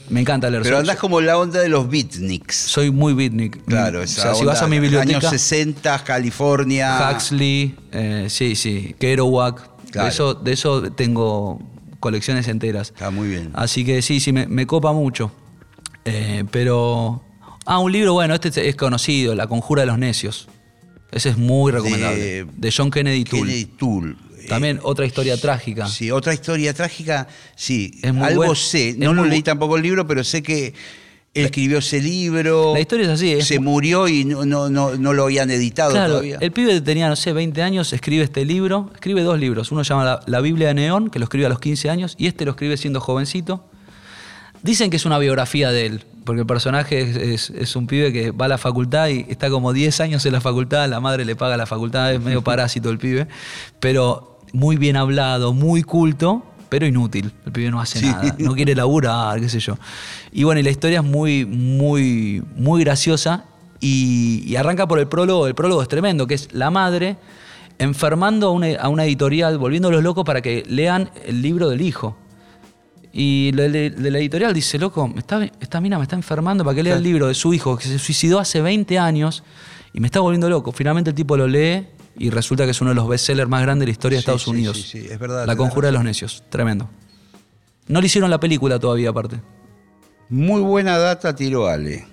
me encanta leer. Pero andás como la onda de los beatniks. Soy muy beatnik. Claro, o esa sea, si vas a mi biblioteca. Años 60, California. Huxley, eh, sí, sí, Kerouac. Claro. De, eso, de eso tengo colecciones enteras. Está muy bien. Así que sí, sí, me, me copa mucho. Eh, pero. Ah, un libro, bueno, este es conocido, La Conjura de los Necios. Ese es muy recomendable. De- De, John Kennedy Toole. Kennedy Toole. También otra historia trágica. Sí, otra historia trágica, sí. Es muy Algo buen- sé, no lo leí tampoco el libro, pero sé que él escribió ese libro. La historia es así, es Se muy- murió y no, no, no, no lo habían editado Claro, todavía. el pibe tenía, no sé, 20 años, escribe este libro, escribe dos libros. Uno se llama la, La Biblia de Neón, que lo escribe a los 15 años, y este lo escribe siendo jovencito. Dicen que es una biografía de él, porque el personaje es, es- es un pibe que va a la facultad y está como 10 años en la facultad, la madre le paga la facultad, es medio <laughs> parásito el pibe, pero muy bien hablado, muy culto, pero inútil. El pibe no hace Sí. nada, no quiere laburar, qué sé yo. Y bueno, y la historia es muy, muy, muy graciosa y, y arranca por el prólogo. El prólogo es tremendo, que es la madre enfermando a una, a una editorial, volviéndolos locos para que lean el libro del hijo. Y de, de- de la editorial dice, loco, me está- esta mina me está enfermando para que lea el libro de su hijo, que se suicidó hace 20 años y me está volviendo loco. Finalmente el tipo lo lee y resulta que es uno de los bestsellers más grandes de la historia de Estados sí, Unidos. sí, sí, es verdad, La conjura de los necios, tremendo. No le hicieron la película todavía, aparte. Muy buena data tiró Ale.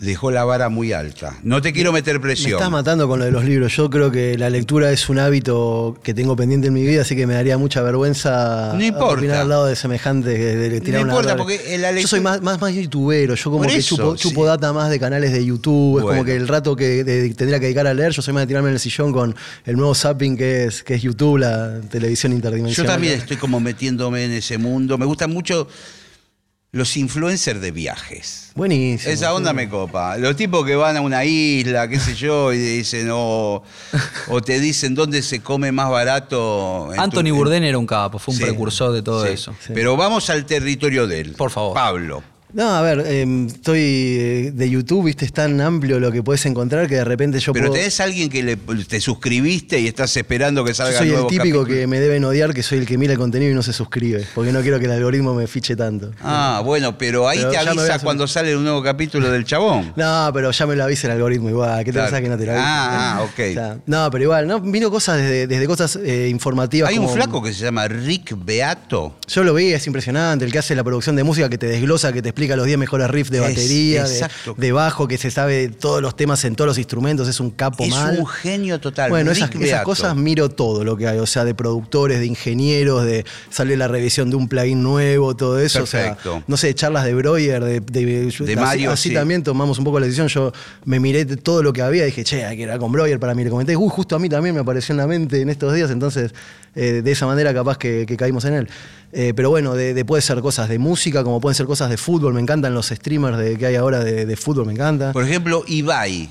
Dejó la vara muy alta. No te quiero meter Me presión. estás matando con lo de los libros. Yo creo que la lectura es un hábito que tengo pendiente en mi vida, así que me daría mucha vergüenza No importa. al lado de semejante de, tirar No una importa, porque la Yo soy lectura- más, más, más youtubero, yo como Por que eso, chupo, sí. chupo data más de canales de YouTube, es Bueno. como que el rato que de- tendría que dedicar a leer, yo soy más de tirarme en el sillón con el nuevo zapping que es, que es YouTube, la televisión Yo interdimensional. también estoy como metiéndome en ese mundo. Me gustan mucho los influencers de viajes. Buenísimo. Esa onda sí. me copa. Los tipos que van a una isla, qué sé yo, y dicen, o, o te dicen dónde se come más barato. tu- Anthony en- Bourdain era un capo, fue un Sí, precursor de todo sí. eso. Pero vamos al territorio de él. Por favor. Pablo. No, a ver, eh, estoy de YouTube, viste, es tan amplio lo que puedes encontrar que de repente yo Pero puedo... tenés alguien que le- te suscribiste y estás esperando que Yo salga soy el típico capítulo. que me deben odiar, que soy el que mira el contenido y no se suscribe, porque no quiero que el algoritmo me fiche tanto. Ah, bueno, pero ahí Pero te a avisa cuando sale un nuevo capítulo del chabón. <laughs> No, pero ya me lo avisa el algoritmo igual. ¿Qué te Claro. pensás que no te lo avisa? Ah, ah, ok. O sea, no, pero igual, ¿no? Vino cosas desde, desde cosas eh, informativas. Hay un como- flaco que se llama Rick Beato. Yo lo vi, es impresionante. El que hace la producción de música, que te desglosa, que te explica los 10 mejores riffs de Es- batería, de, bajo, que se sabe todos los temas en todos los instrumentos. Es un capo Es mal. un genio total. Bueno, esas, cosas miro todo lo que hay, o sea, de productores, de ingenieros, de sale la revisión de un plugin nuevo, todo eso. O Perfecto. sea, no sé, charlas de Breuer, de, de, De Mario, así sí. también tomamos un poco la decisión. Yo me miré todo lo que había y dije, che, hay que ir con Breuer para mí. Le comenté, uy, justo a mí también me apareció en la mente en estos días, entonces eh, de esa manera capaz que, que caímos en él. Eh, pero bueno, de, de- puede ser cosas de música, como pueden ser cosas de fútbol. Me encantan los streamers de, que hay ahora de, de fútbol, me encanta. Por ejemplo, Ibai.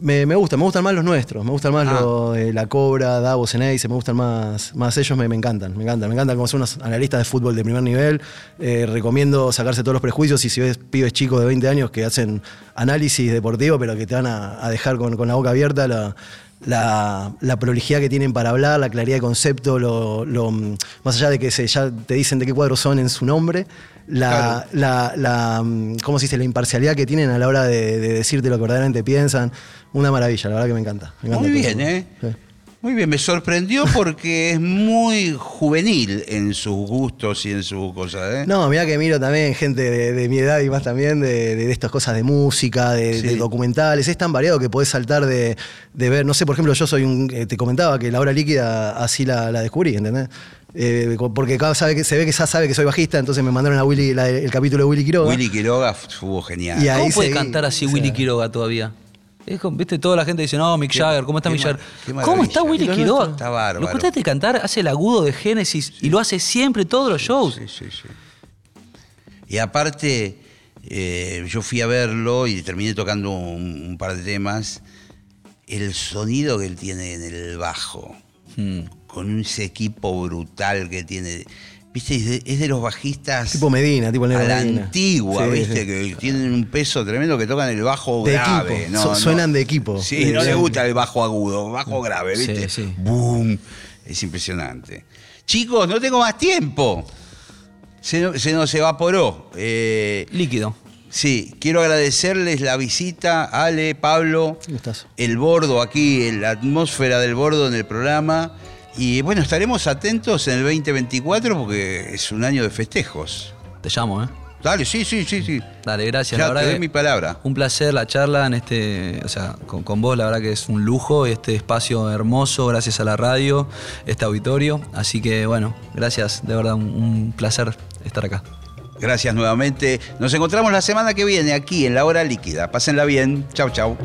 Me, me gustan, me gustan más los nuestros, me gustan más Ah. de La Cobra, Davos, Eneise, me gustan más, más ellos, me, me encantan, me encantan, me encantan como son unos analistas de fútbol de primer nivel. Eh, recomiendo sacarse todos los prejuicios y si ves pibes chicos de 20 años que hacen análisis deportivo, pero que te van a, a dejar con, con la boca abierta, la, la, la prolijidad que tienen para hablar, la claridad de concepto, lo, lo, más allá de que se, ya te dicen de qué cuadros son en su nombre, la, la, la, mm, ¿cómo se dice? la imparcialidad que tienen a la hora de, de decirte lo que verdaderamente piensan. Una maravilla, la verdad que me encanta. me encanta Muy bien, eso. ¿eh? Sí. Muy bien, me sorprendió porque es muy juvenil en sus gustos y en sus cosas. ¿eh? No, mira que miro también gente de, mi edad y más también de, de, estas cosas de música, de, documentales. Es tan variado que podés saltar de, ver, no sé, por ejemplo, yo soy un, eh, te comentaba que la hora líquida así la, descubrí, ¿entendés? Eh, porque cada sabe que, se ve que ya sabe que soy bajista, entonces me mandaron a Willy el capítulo de Willy Quiroga. Willy Quiroga estuvo genial. Y ¿Cómo puede cantar así Willy Quiroga todavía? Es viste, toda la gente dice, no, Mick Jagger, ¿cómo está Mick Jagger? ¿Cómo está Willy Quiroga? Está bárbaro. Lo escuchaste cantar, hace el agudo de Génesis y lo hace siempre, todos los shows. Sí, sí, sí. Y aparte, eh, yo fui a verlo y terminé tocando un, par de temas. El sonido que él tiene en el bajo, hmm. con ese equipo brutal que tiene viste, es de, los bajistas. Tipo Medina, tipo a la antigua, viste, que tienen un peso tremendo que tocan el bajo grave. No, suenan de equipo. Sí, no les gusta el bajo agudo, bajo grave, viste. Sí, Boom. Es impresionante. Chicos, no tengo más tiempo. Se, se nos evaporó. Eh, Líquido. Sí, quiero agradecerles la visita, Ale, Pablo, el bordo aquí, la atmósfera del bordo en el programa. Y bueno, estaremos atentos en el 2024 porque es un año de festejos. Te llamo, ¿eh? Dale, sí, sí, sí, sí. Dale, gracias. Ya, la te doy mi palabra. Un placer la charla en este, o sea, con, vos, la verdad que es un lujo, este espacio hermoso, gracias a la radio, este auditorio. Así que bueno, gracias, de verdad, un placer estar acá. Gracias nuevamente. Nos encontramos la semana que viene aquí en La Hora Líquida. Pásenla bien. Chau, chau.